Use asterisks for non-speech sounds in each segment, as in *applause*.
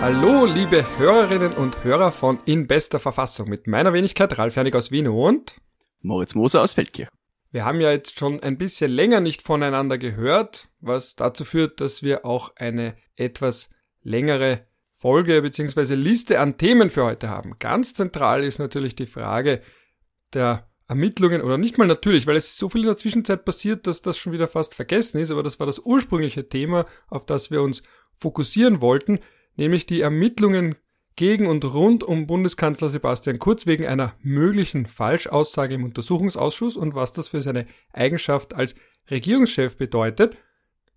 Hallo, liebe Hörerinnen und Hörer von In bester Verfassung mit meiner Wenigkeit Ralf Hernig aus Wien und Moritz Moser aus Feldkirch. Wir haben ja jetzt schon ein bisschen länger nicht voneinander gehört, was dazu führt, dass wir auch eine etwas längere Folge bzw. Liste an Themen für heute haben. Ganz zentral ist natürlich die Frage der Ermittlungen oder nicht mal natürlich, weil es ist so viel in der Zwischenzeit passiert, dass das schon wieder fast vergessen ist, aber das war das ursprüngliche Thema, auf das wir uns fokussieren wollten, nämlich die Ermittlungen gegen und rund um Bundeskanzler Sebastian Kurz wegen einer möglichen Falschaussage im Untersuchungsausschuss und was das für seine Eigenschaft als Regierungschef bedeutet.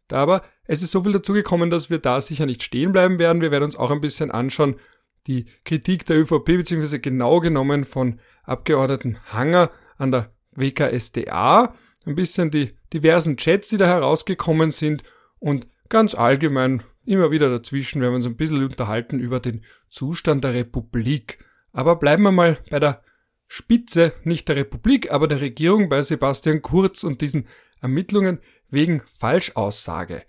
Aber es ist so viel dazu gekommen, dass wir da sicher nicht stehen bleiben werden. Wir werden uns auch ein bisschen anschauen, die Kritik der ÖVP, beziehungsweise genau genommen von Abgeordneten Hanger an der WKSDA, ein bisschen die diversen Chats, die da herausgekommen sind und ganz allgemein immer wieder dazwischen werden wir uns ein bisschen unterhalten über den Zustand der Republik. Aber bleiben wir mal bei der Spitze, nicht der Republik, aber der Regierung bei Sebastian Kurz und diesen Ermittlungen wegen Falschaussage.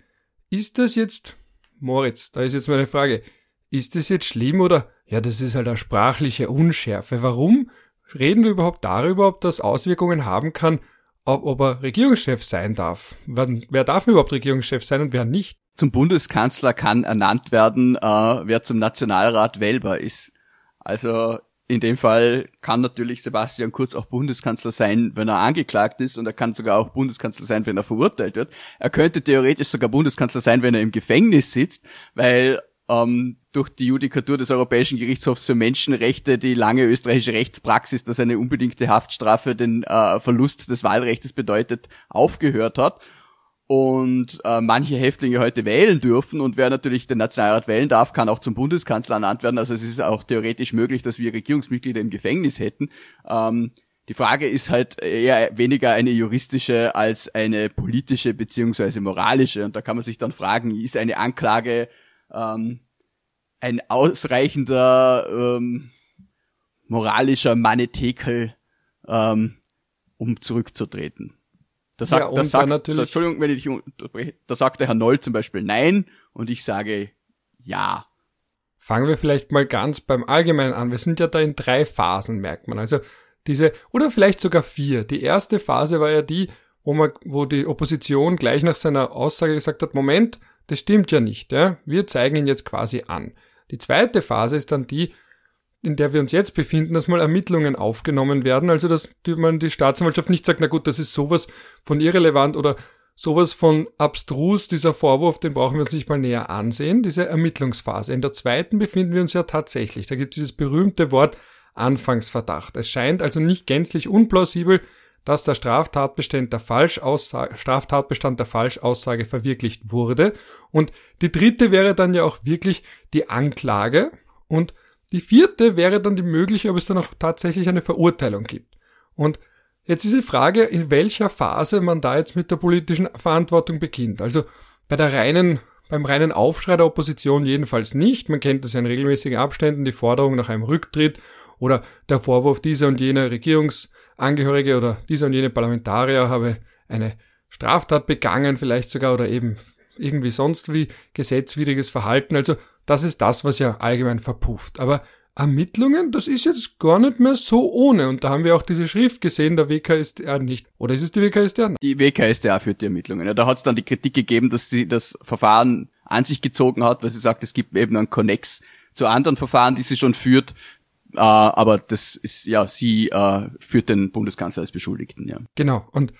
Ist das jetzt, Moritz, da ist jetzt meine Frage, ist das jetzt schlimm oder, ja, das ist halt eine sprachliche Unschärfe. Warum reden wir überhaupt darüber, ob das Auswirkungen haben kann, ob, ob er Regierungschef sein darf? Wer, wer darf überhaupt Regierungschef sein und wer nicht? Zum Bundeskanzler kann ernannt werden, äh, wer zum Nationalrat wählbar ist. Also in dem Fall kann natürlich Sebastian Kurz auch Bundeskanzler sein, wenn er angeklagt ist und er kann sogar auch Bundeskanzler sein, wenn er verurteilt wird. Er könnte theoretisch sogar Bundeskanzler sein, wenn er im Gefängnis sitzt, weil ähm, durch die Judikatur des Europäischen Gerichtshofs für Menschenrechte die lange österreichische Rechtspraxis, dass eine unbedingte Haftstrafe den äh, Verlust des Wahlrechts bedeutet, aufgehört hat und äh, manche Häftlinge heute wählen dürfen und wer natürlich den Nationalrat wählen darf, kann auch zum Bundeskanzler ernannt werden. Also es ist auch theoretisch möglich, dass wir Regierungsmitglieder im Gefängnis hätten. Ähm, die Frage ist halt eher weniger eine juristische als eine politische beziehungsweise moralische. Und da kann man sich dann fragen, ist eine Anklage ähm, ein ausreichender ähm, moralischer Manetekel, ähm, um zurückzutreten? Da sagt, ja, das sagt, natürlich, da, Entschuldigung, wenn ich dich unterbreche, da sagt der Herr Noll zum Beispiel nein und ich sage ja. Fangen wir vielleicht mal ganz beim Allgemeinen an. Wir sind ja da in drei Phasen, merkt man. Also diese, oder vielleicht sogar vier. Die erste Phase war ja die, wo man, wo die Opposition gleich nach seiner Aussage gesagt hat, Moment, das stimmt ja nicht, ja? wir zeigen ihn jetzt quasi an. Die zweite Phase ist dann die, in der wir uns jetzt befinden, dass mal Ermittlungen aufgenommen werden, also dass man die Staatsanwaltschaft nicht sagt, na gut, das ist sowas von irrelevant oder sowas von abstrus, dieser Vorwurf, den brauchen wir uns nicht mal näher ansehen, diese Ermittlungsphase. In der zweiten befinden wir uns ja tatsächlich. Da gibt es dieses berühmte Wort Anfangsverdacht. Es scheint also nicht gänzlich unplausibel, dass der Straftatbestand der Falschaussage, Straftatbestand der Falschaussage verwirklicht wurde. Und die dritte wäre dann ja auch wirklich die Anklage. Und die vierte wäre dann die mögliche, ob es dann auch tatsächlich eine Verurteilung gibt. Und jetzt ist die Frage, in welcher Phase man da jetzt mit der politischen Verantwortung beginnt. Also bei der reinen beim reinen Aufschrei der Opposition jedenfalls nicht. Man kennt das ja in regelmäßigen Abständen, die Forderung nach einem Rücktritt oder der Vorwurf, dieser und jener Regierungs Angehörige oder dieser und jene Parlamentarier habe eine Straftat begangen, vielleicht sogar oder eben irgendwie sonst wie gesetzwidriges Verhalten. Also das ist das, was ja allgemein verpufft. Aber Ermittlungen, das ist jetzt gar nicht mehr so ohne. Und da haben wir auch diese Schrift gesehen, der WKStR nicht. Oder ist es die WKStR? Die WKStR führt die Ermittlungen. Ja, da hat es dann die Kritik gegeben, dass sie das Verfahren an sich gezogen hat, weil sie sagt, es gibt eben einen Connex zu anderen Verfahren, die sie schon führt. Äh, aber das ist ja, sie äh, führt den Bundeskanzler als Beschuldigten, ja. Genau. Und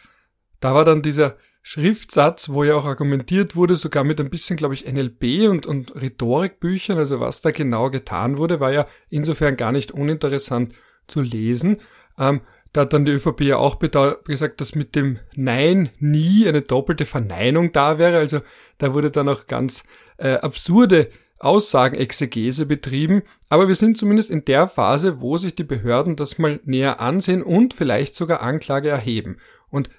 da war dann dieser Schriftsatz, wo ja auch argumentiert wurde, sogar mit ein bisschen, glaube ich, NLP und, und Rhetorikbüchern, also was da genau getan wurde, war ja insofern gar nicht uninteressant zu lesen. Ähm, da hat dann die ÖVP ja auch gesagt, dass mit dem Nein nie eine doppelte Verneinung da wäre. Also da wurde dann auch ganz äh, absurde Aussagenexegese betrieben, aber wir sind zumindest in der Phase, wo sich die Behörden das mal näher ansehen und vielleicht sogar Anklage erheben. Und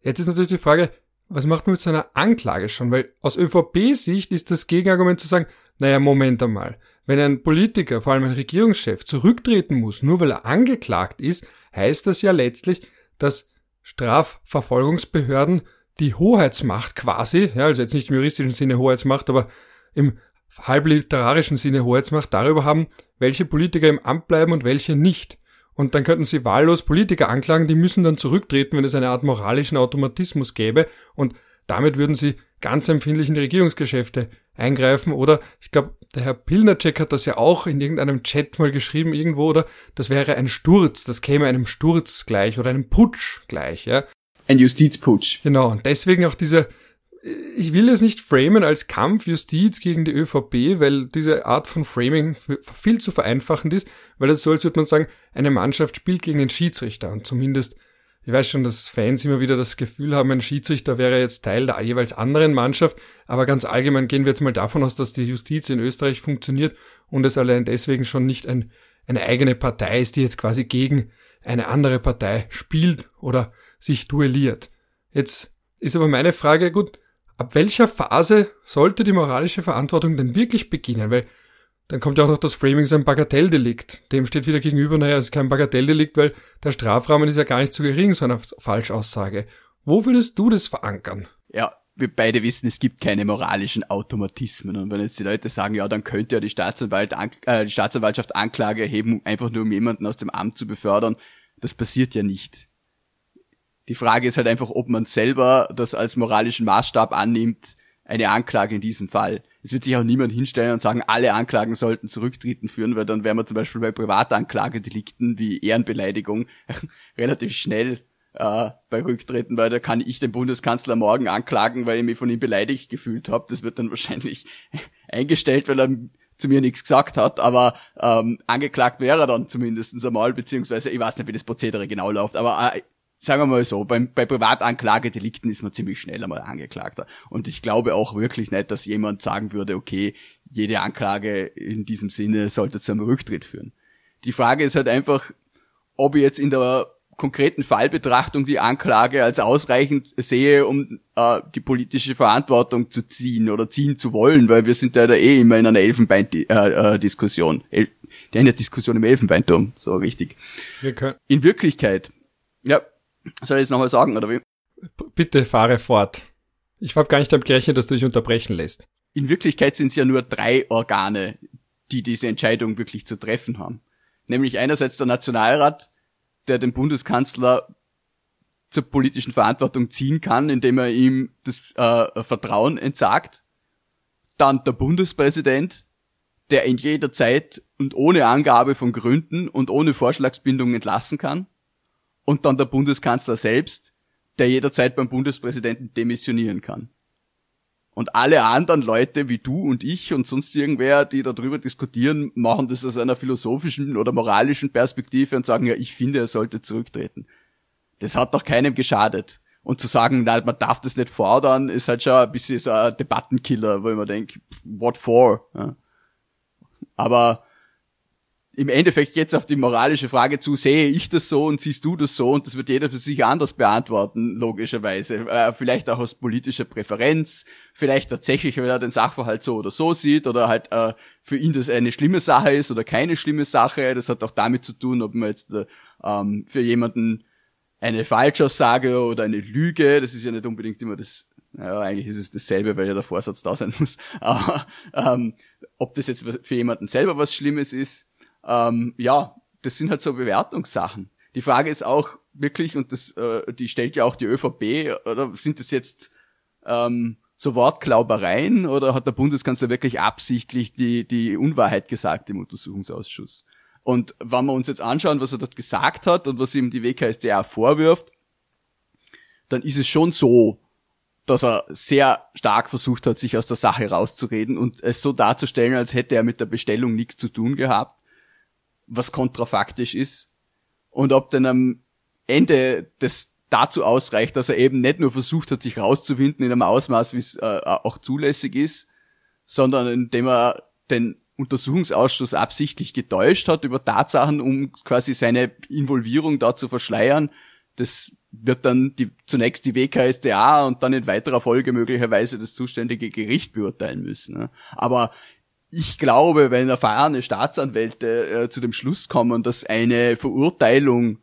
jetzt ist natürlich die Frage, was macht man mit so einer Anklage schon? Weil aus ÖVP-Sicht ist das Gegenargument zu sagen, naja, Moment einmal, wenn ein Politiker, vor allem ein Regierungschef, zurücktreten muss, nur weil er angeklagt ist, heißt das ja letztlich, dass Strafverfolgungsbehörden die Hoheitsmacht quasi, ja, also jetzt nicht im juristischen Sinne Hoheitsmacht, aber im halbliterarischen Sinne Hoheitsmacht darüber haben, welche Politiker im Amt bleiben und welche nicht. Und dann könnten sie wahllos Politiker anklagen, die müssen dann zurücktreten, wenn es eine Art moralischen Automatismus gäbe. Und damit würden sie ganz empfindlich in die Regierungsgeschäfte eingreifen. Oder ich glaube, der Herr Pilnacek hat das ja auch in irgendeinem Chat mal geschrieben irgendwo, oder? Das wäre ein Sturz, das käme einem Sturz gleich oder einem Putsch gleich, ja. Ein Justizputsch. Genau, und deswegen auch diese, ich will es nicht framen als Kampf Justiz gegen die ÖVP, weil diese Art von Framing viel zu vereinfachend ist, weil das so, als würde man sagen, eine Mannschaft spielt gegen den Schiedsrichter und zumindest ich weiß schon, dass Fans immer wieder das Gefühl haben, ein Schiedsrichter wäre jetzt Teil der jeweils anderen Mannschaft, aber ganz allgemein gehen wir jetzt mal davon aus, dass die Justiz in Österreich funktioniert und es allein deswegen schon nicht ein, eine eigene Partei ist, die jetzt quasi gegen eine andere Partei spielt oder sich duelliert. Jetzt ist aber meine Frage, gut, ab welcher Phase sollte die moralische Verantwortung denn wirklich beginnen? Weil dann kommt ja auch noch das Framing sein Bagatelldelikt. Dem steht wieder gegenüber, naja, es ist kein Bagatelldelikt, weil der Strafrahmen ist ja gar nicht zu gering, so eine Falschaussage. Wo würdest du das verankern? Ja, wir beide wissen, es gibt keine moralischen Automatismen. Und wenn jetzt die Leute sagen, ja, dann könnte ja die, Staatsanwalt, äh, die Staatsanwaltschaft Anklage erheben, einfach nur um jemanden aus dem Amt zu befördern, das passiert ja nicht. Die Frage ist halt einfach, ob man selber das als moralischen Maßstab annimmt, eine Anklage in diesem Fall. Es wird sich auch niemand hinstellen und sagen, alle Anklagen sollten zurücktreten führen, weil dann wären wir zum Beispiel bei Privatanklagedelikten wie Ehrenbeleidigung *laughs* relativ schnell äh, bei Rücktreten, weil da kann ich den Bundeskanzler morgen anklagen, weil ich mich von ihm beleidigt gefühlt habe. Das wird dann wahrscheinlich *laughs* eingestellt, weil er zu mir nichts gesagt hat, aber ähm, angeklagt wäre er dann zumindest einmal, beziehungsweise ich weiß nicht, wie das Prozedere genau läuft, aber äh, sagen wir mal so, beim, bei Privatanklagedelikten ist man ziemlich schnell einmal Angeklagter. Und ich glaube auch wirklich nicht, dass jemand sagen würde, okay, jede Anklage in diesem Sinne sollte zu einem Rücktritt führen. Die Frage ist halt einfach, ob ich jetzt in der konkreten Fallbetrachtung die Anklage als ausreichend sehe, um äh, die politische Verantwortung zu ziehen oder ziehen zu wollen, weil wir sind ja da eh immer in einer Elfenbein-Diskussion. Äh, äh, die eine Diskussion im Elfenbeinturm, so richtig. In Wirklichkeit, ja, soll ich jetzt nochmal sagen, oder wie? Bitte fahre fort. Ich habe gar nicht damit gerechnet, dass du dich unterbrechen lässt. In Wirklichkeit sind es ja nur drei Organe, die diese Entscheidung wirklich zu treffen haben. Nämlich einerseits der Nationalrat, der den Bundeskanzler zur politischen Verantwortung ziehen kann, indem er ihm das äh, Vertrauen entsagt. Dann der Bundespräsident, der in jeder Zeit und ohne Angabe von Gründen und ohne Vorschlagsbindung entlassen kann und dann der Bundeskanzler selbst, der jederzeit beim Bundespräsidenten demissionieren kann. Und alle anderen Leute wie du und ich und sonst irgendwer, die darüber diskutieren, machen das aus einer philosophischen oder moralischen Perspektive und sagen, ja, ich finde, er sollte zurücktreten. Das hat doch keinem geschadet. Und zu sagen, nein, man darf das nicht fordern, ist halt schon ein bisschen so ein Debattenkiller, wo man denkt, what for? Ja. Aber im Endeffekt jetzt auf die moralische Frage zu, sehe ich das so und siehst du das so und das wird jeder für sich anders beantworten, logischerweise. Äh, vielleicht auch aus politischer Präferenz, vielleicht tatsächlich, weil er den Sachverhalt so oder so sieht oder halt äh, für ihn das eine schlimme Sache ist oder keine schlimme Sache. Das hat auch damit zu tun, ob man jetzt äh, ähm, für jemanden eine Falschaussage oder eine Lüge, das ist ja nicht unbedingt immer das ja, eigentlich ist es dasselbe, weil ja der Vorsatz da sein muss. *laughs* Aber ähm, ob das jetzt für jemanden selber was Schlimmes ist, ähm, ja, das sind halt so Bewertungssachen. Die Frage ist auch wirklich, und das, äh, die stellt ja auch die ÖVP, oder sind das jetzt ähm, so Wortklaubereien oder hat der Bundeskanzler wirklich absichtlich die, die Unwahrheit gesagt im Untersuchungsausschuss? Und wenn wir uns jetzt anschauen, was er dort gesagt hat und was ihm die WKSDA vorwirft, dann ist es schon so, dass er sehr stark versucht hat, sich aus der Sache rauszureden und es so darzustellen, als hätte er mit der Bestellung nichts zu tun gehabt was kontrafaktisch ist und ob dann am Ende das dazu ausreicht, dass er eben nicht nur versucht hat, sich rauszuwinden in einem Ausmaß, wie es äh, auch zulässig ist, sondern indem er den Untersuchungsausschuss absichtlich getäuscht hat über Tatsachen, um quasi seine Involvierung da zu verschleiern. Das wird dann die, zunächst die WKSDA und dann in weiterer Folge möglicherweise das zuständige Gericht beurteilen müssen. Ne? Aber ich glaube, wenn erfahrene Staatsanwälte äh, zu dem Schluss kommen, dass eine Verurteilung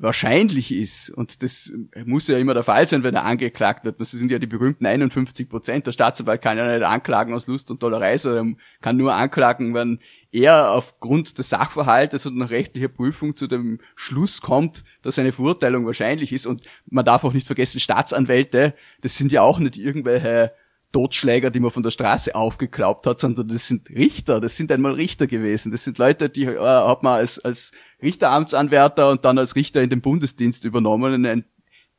wahrscheinlich ist, und das muss ja immer der Fall sein, wenn er angeklagt wird, das sind ja die berühmten 51 Prozent, der Staatsanwalt kann ja nicht anklagen aus Lust und Tollerei, sondern kann nur anklagen, wenn er aufgrund des Sachverhaltes und nach rechtlicher Prüfung zu dem Schluss kommt, dass eine Verurteilung wahrscheinlich ist. Und man darf auch nicht vergessen, Staatsanwälte, das sind ja auch nicht irgendwelche Totschläger, die man von der Straße aufgeklaubt hat, sondern das sind Richter, das sind einmal Richter gewesen. Das sind Leute, die äh, hat man als, als Richteramtsanwärter und dann als Richter in den Bundesdienst übernommen, ein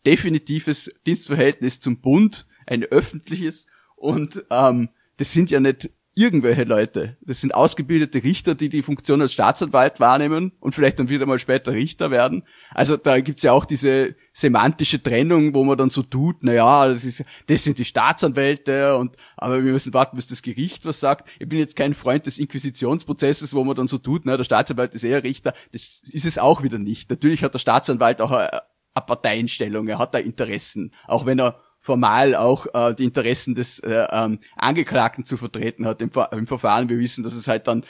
definitives Dienstverhältnis zum Bund, ein öffentliches und ähm, das sind ja nicht irgendwelche Leute. Das sind ausgebildete Richter, die die Funktion als Staatsanwalt wahrnehmen und vielleicht dann wieder mal später Richter werden. Also da gibt's ja auch diese semantische Trennung, wo man dann so tut, na ja, das, ist, das sind die Staatsanwälte und aber wir müssen warten, bis das Gericht was sagt. Ich bin jetzt kein Freund des Inquisitionsprozesses, wo man dann so tut, na, der Staatsanwalt ist eher Richter. Das ist es auch wieder nicht. Natürlich hat der Staatsanwalt auch eine, eine Parteienstellung, er hat da Interessen, auch wenn er formal auch äh, die Interessen des äh, ähm, Angeklagten zu vertreten hat im, im Verfahren. Wir wissen, dass es halt dann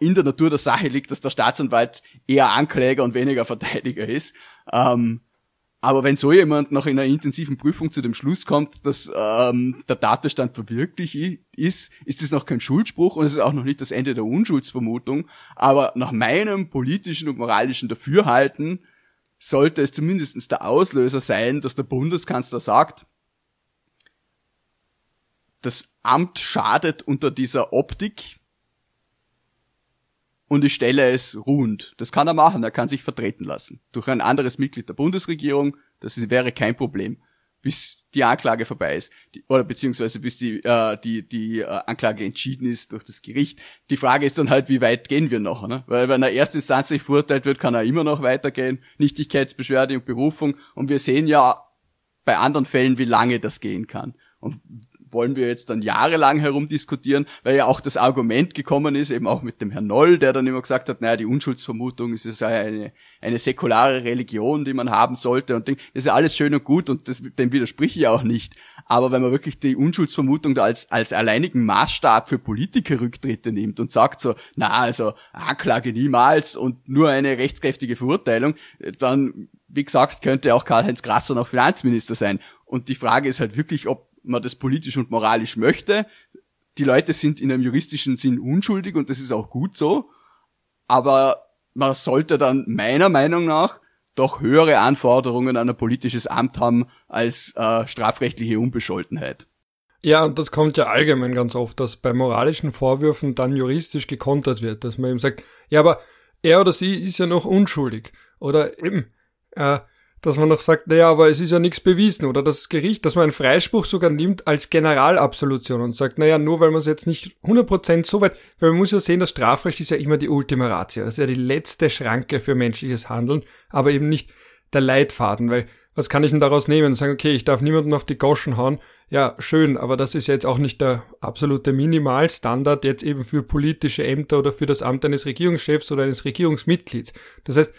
in der Natur der Sache liegt, dass der Staatsanwalt eher Ankläger und weniger Verteidiger ist. Ähm, aber wenn so jemand nach einer intensiven Prüfung zu dem Schluss kommt, dass ähm, der Tatbestand verwirklicht ist, ist es noch kein Schuldspruch und es ist auch noch nicht das Ende der Unschuldsvermutung. Aber nach meinem politischen und moralischen Dafürhalten sollte es zumindest der Auslöser sein, dass der Bundeskanzler sagt, das Amt schadet unter dieser Optik und ich stelle es ruhend. Das kann er machen, er kann sich vertreten lassen. Durch ein anderes Mitglied der Bundesregierung, das wäre kein Problem bis die Anklage vorbei ist, die, oder beziehungsweise bis die, äh, die, die äh, Anklage entschieden ist durch das Gericht. Die Frage ist dann halt, wie weit gehen wir noch? Ne? Weil wenn er erstinstanzlich verurteilt wird, kann er immer noch weitergehen. Nichtigkeitsbeschwerde und Berufung. Und wir sehen ja bei anderen Fällen, wie lange das gehen kann. Und wollen wir jetzt dann jahrelang herumdiskutieren, weil ja auch das Argument gekommen ist, eben auch mit dem Herrn Noll, der dann immer gesagt hat, naja, die Unschuldsvermutung ist ja eine, eine säkulare Religion, die man haben sollte und das ist ja alles schön und gut und das, dem widerspreche ich auch nicht. Aber wenn man wirklich die Unschuldsvermutung da als, als alleinigen Maßstab für Politikerrücktritte nimmt und sagt so, na, also Anklage niemals und nur eine rechtskräftige Verurteilung, dann, wie gesagt, könnte auch Karl-Heinz Grasser noch Finanzminister sein. Und die Frage ist halt wirklich, ob man das politisch und moralisch möchte. Die Leute sind in einem juristischen Sinn unschuldig und das ist auch gut so. Aber man sollte dann meiner Meinung nach doch höhere Anforderungen an ein politisches Amt haben als äh, strafrechtliche Unbescholtenheit. Ja, und das kommt ja allgemein ganz oft, dass bei moralischen Vorwürfen dann juristisch gekontert wird, dass man eben sagt, ja, aber er oder sie ist ja noch unschuldig. Oder eben, äh, dass man noch sagt, naja, aber es ist ja nichts bewiesen oder? Das Gericht, dass man einen Freispruch sogar nimmt als Generalabsolution und sagt, naja, nur weil man es jetzt nicht 100% so weit, weil man muss ja sehen, das Strafrecht ist ja immer die Ultima Ratio, das ist ja die letzte Schranke für menschliches Handeln, aber eben nicht der Leitfaden, weil was kann ich denn daraus nehmen? Sagen, okay, ich darf niemanden auf die Goschen hauen, ja, schön, aber das ist ja jetzt auch nicht der absolute Minimalstandard jetzt eben für politische Ämter oder für das Amt eines Regierungschefs oder eines Regierungsmitglieds. Das heißt,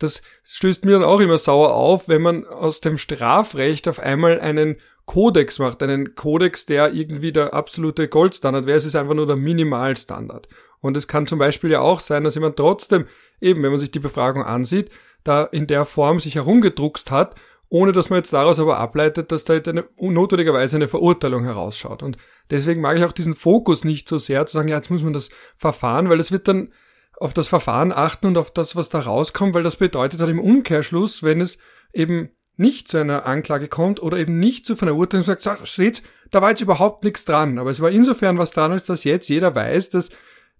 das stößt mir dann auch immer sauer auf, wenn man aus dem Strafrecht auf einmal einen Kodex macht, einen Kodex, der irgendwie der absolute Goldstandard wäre. Es ist einfach nur der Minimalstandard. Und es kann zum Beispiel ja auch sein, dass jemand trotzdem, eben wenn man sich die Befragung ansieht, da in der Form sich herumgedruckst hat, ohne dass man jetzt daraus aber ableitet, dass da jetzt eine, notwendigerweise eine Verurteilung herausschaut. Und deswegen mag ich auch diesen Fokus nicht so sehr zu sagen, ja, jetzt muss man das Verfahren, weil es wird dann auf das Verfahren achten und auf das, was da rauskommt, weil das bedeutet halt im Umkehrschluss, wenn es eben nicht zu einer Anklage kommt oder eben nicht zu Verurteilung sagt, so, seht, da war jetzt überhaupt nichts dran. Aber es war insofern was dran, als dass jetzt jeder weiß, dass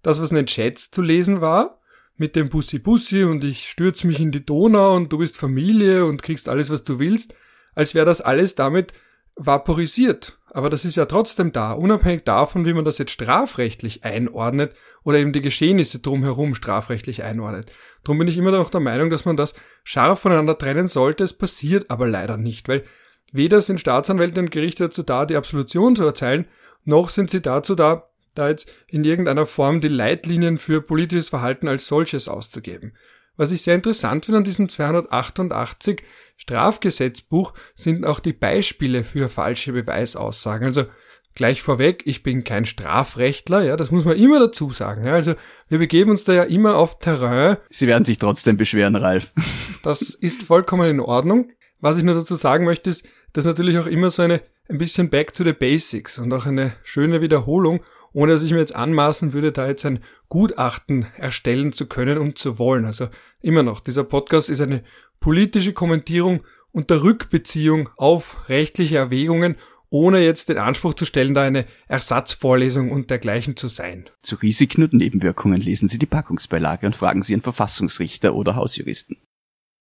das, was in den Chats zu lesen war, mit dem Bussi Bussi und ich stürze mich in die Donau und du bist Familie und kriegst alles, was du willst, als wäre das alles damit vaporisiert. Aber das ist ja trotzdem da, unabhängig davon, wie man das jetzt strafrechtlich einordnet oder eben die Geschehnisse drumherum strafrechtlich einordnet. Drum bin ich immer noch der Meinung, dass man das scharf voneinander trennen sollte. Es passiert aber leider nicht, weil weder sind Staatsanwälte und Gerichte dazu da, die Absolution zu erteilen, noch sind sie dazu da, da jetzt in irgendeiner Form die Leitlinien für politisches Verhalten als solches auszugeben. Was ich sehr interessant finde an diesem 288 Strafgesetzbuch sind auch die Beispiele für falsche Beweisaussagen. Also gleich vorweg, ich bin kein Strafrechtler, ja, das muss man immer dazu sagen. Ja. Also wir begeben uns da ja immer auf Terrain. Sie werden sich trotzdem beschweren, Ralf. Das ist vollkommen in Ordnung. Was ich nur dazu sagen möchte, ist, dass natürlich auch immer so eine ein bisschen back to the basics und auch eine schöne Wiederholung, ohne dass ich mir jetzt anmaßen würde, da jetzt ein Gutachten erstellen zu können und zu wollen. Also immer noch, dieser Podcast ist eine politische Kommentierung unter Rückbeziehung auf rechtliche Erwägungen, ohne jetzt den Anspruch zu stellen, da eine Ersatzvorlesung und dergleichen zu sein. Zu Risiken und Nebenwirkungen lesen Sie die Packungsbeilage und fragen Sie Ihren Verfassungsrichter oder Hausjuristen.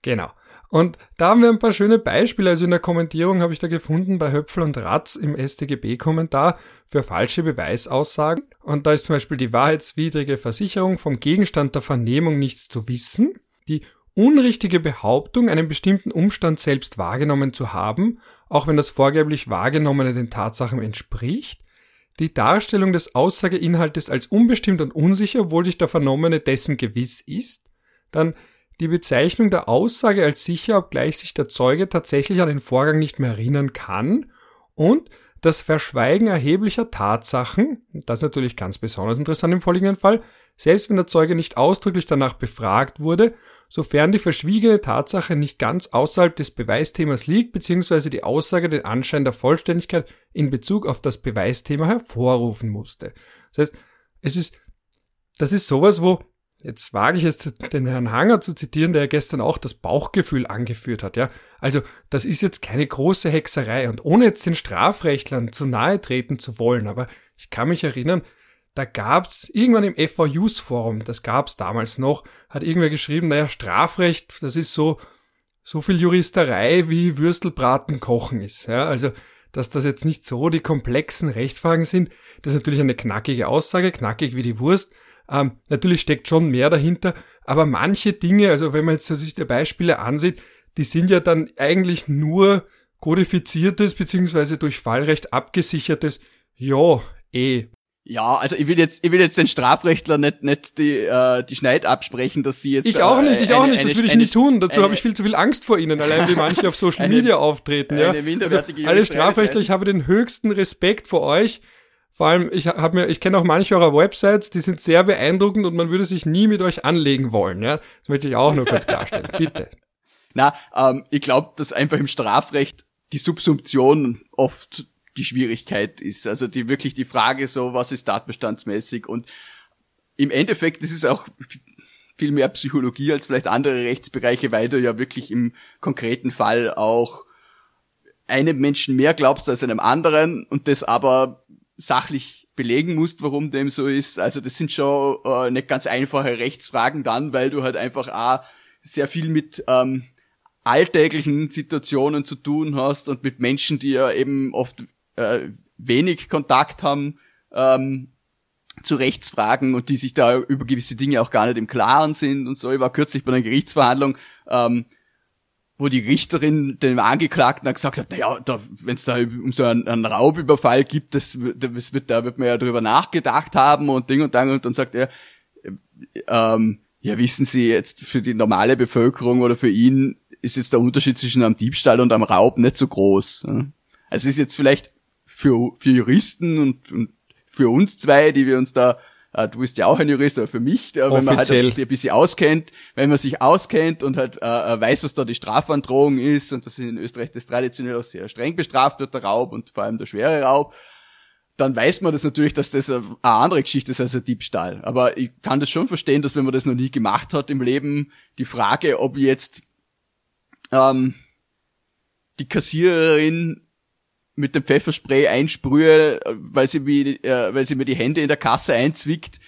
Genau. Und da haben wir ein paar schöne Beispiele. Also in der Kommentierung habe ich da gefunden bei Höpfel und Ratz im StGB-Kommentar für falsche Beweisaussagen. Und da ist zum Beispiel die wahrheitswidrige Versicherung vom Gegenstand der Vernehmung nichts zu wissen, die unrichtige Behauptung, einen bestimmten Umstand selbst wahrgenommen zu haben, auch wenn das vorgeblich Wahrgenommene den Tatsachen entspricht, die Darstellung des Aussageinhaltes als unbestimmt und unsicher, obwohl sich der Vernommene dessen gewiss ist, dann die Bezeichnung der Aussage als sicher, obgleich sich der Zeuge tatsächlich an den Vorgang nicht mehr erinnern kann und das Verschweigen erheblicher Tatsachen, das ist natürlich ganz besonders interessant im vorliegenden Fall, selbst wenn der Zeuge nicht ausdrücklich danach befragt wurde, sofern die verschwiegene Tatsache nicht ganz außerhalb des Beweisthemas liegt, beziehungsweise die Aussage den Anschein der Vollständigkeit in Bezug auf das Beweisthema hervorrufen musste. Das heißt, es ist, das ist sowas, wo Jetzt wage ich es, den Herrn Hanger zu zitieren, der gestern auch das Bauchgefühl angeführt hat, ja. Also, das ist jetzt keine große Hexerei und ohne jetzt den Strafrechtlern zu nahe treten zu wollen, aber ich kann mich erinnern, da gab's irgendwann im FVUs Forum, das gab's damals noch, hat irgendwer geschrieben, naja, Strafrecht, das ist so, so viel Juristerei wie Würstelbraten kochen ist, ja. Also, dass das jetzt nicht so die komplexen Rechtsfragen sind, das ist natürlich eine knackige Aussage, knackig wie die Wurst, ähm, natürlich steckt schon mehr dahinter, aber manche Dinge, also wenn man jetzt sich die Beispiele ansieht, die sind ja dann eigentlich nur kodifiziertes beziehungsweise durch Fallrecht abgesichertes, ja, eh. Ja, also ich will jetzt, ich will jetzt den Strafrechtler nicht, nicht die, äh, die Schneid absprechen, dass sie jetzt. Ich auch nicht, ich eine, auch nicht, das würde ich eine, nie tun. Dazu habe ich viel zu viel Angst vor ihnen, allein wie manche auf *laughs* Social Media auftreten. Ja. Also, alle Strafrechtler, ich habe den höchsten Respekt vor euch. Vor allem, ich habe mir, ich kenne auch manche eurer Websites, die sind sehr beeindruckend und man würde sich nie mit euch anlegen wollen. Ja, das möchte ich auch nur kurz klarstellen. *laughs* Bitte. Na, ähm, ich glaube, dass einfach im Strafrecht die Subsumption oft die Schwierigkeit ist. Also die wirklich die Frage so, was ist tatbestandsmäßig und im Endeffekt, ist auch viel mehr Psychologie als vielleicht andere Rechtsbereiche, weil du ja wirklich im konkreten Fall auch einem Menschen mehr glaubst als einem anderen und das aber sachlich belegen musst, warum dem so ist. Also das sind schon äh, nicht ganz einfache Rechtsfragen dann, weil du halt einfach auch sehr viel mit ähm, alltäglichen Situationen zu tun hast und mit Menschen, die ja eben oft äh, wenig Kontakt haben ähm, zu Rechtsfragen und die sich da über gewisse Dinge auch gar nicht im Klaren sind und so. Ich war kürzlich bei einer Gerichtsverhandlung, ähm, wo die Richterin dem Angeklagten gesagt hat, naja, da, wenn es da um so einen, einen, Raubüberfall gibt, das, das wird, da wird man ja drüber nachgedacht haben und Ding und Dang und dann sagt er, ähm, ja, wissen Sie jetzt für die normale Bevölkerung oder für ihn ist jetzt der Unterschied zwischen einem Diebstahl und einem Raub nicht so groß. Also es ist jetzt vielleicht für, für Juristen und, und für uns zwei, die wir uns da äh, du bist ja auch ein Jurist, aber für mich, äh, wenn man halt ein bisschen auskennt, wenn man sich auskennt und halt äh, äh, weiß, was da die Strafandrohung ist und dass in Österreich das traditionell auch sehr streng bestraft wird, der Raub und vor allem der schwere Raub, dann weiß man das natürlich, dass das eine andere Geschichte ist als ein Diebstahl. Aber ich kann das schon verstehen, dass wenn man das noch nie gemacht hat im Leben, die Frage, ob jetzt ähm, die Kassiererin mit dem Pfefferspray einsprühe, weil sie, mir, äh, weil sie mir die Hände in der Kasse einzwickt,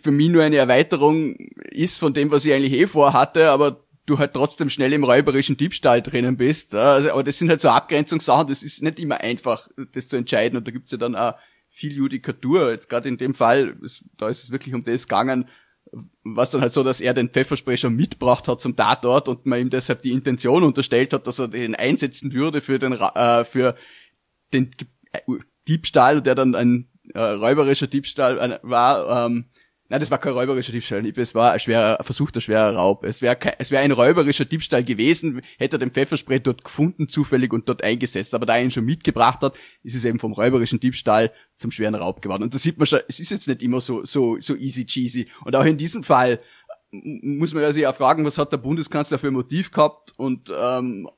für mich nur eine Erweiterung ist von dem, was ich eigentlich eh vorhatte, aber du halt trotzdem schnell im räuberischen Diebstahl drinnen bist. Also, aber das sind halt so Abgrenzungssachen, das ist nicht immer einfach, das zu entscheiden. Und da gibt's ja dann auch viel Judikatur. Jetzt gerade in dem Fall, da ist es wirklich um das gegangen, was dann halt so, dass er den Pfefferspray schon mitgebracht hat zum Tatort und man ihm deshalb die Intention unterstellt hat, dass er den einsetzen würde für den äh, für den Diebstahl, der dann ein äh, räuberischer Diebstahl äh, war, ähm, Nein, das war kein räuberischer Diebstahl. Es war ein schwerer, versuchter schwerer Raub. Es wäre es wäre ein räuberischer Diebstahl gewesen, hätte er den Pfefferspray dort gefunden, zufällig und dort eingesetzt. Aber da er ihn schon mitgebracht hat, ist es eben vom räuberischen Diebstahl zum schweren Raub geworden. Und da sieht man schon, es ist jetzt nicht immer so, so, so easy cheesy. Und auch in diesem Fall muss man ja sich auch fragen, was hat der Bundeskanzler für ein Motiv gehabt und, ähm,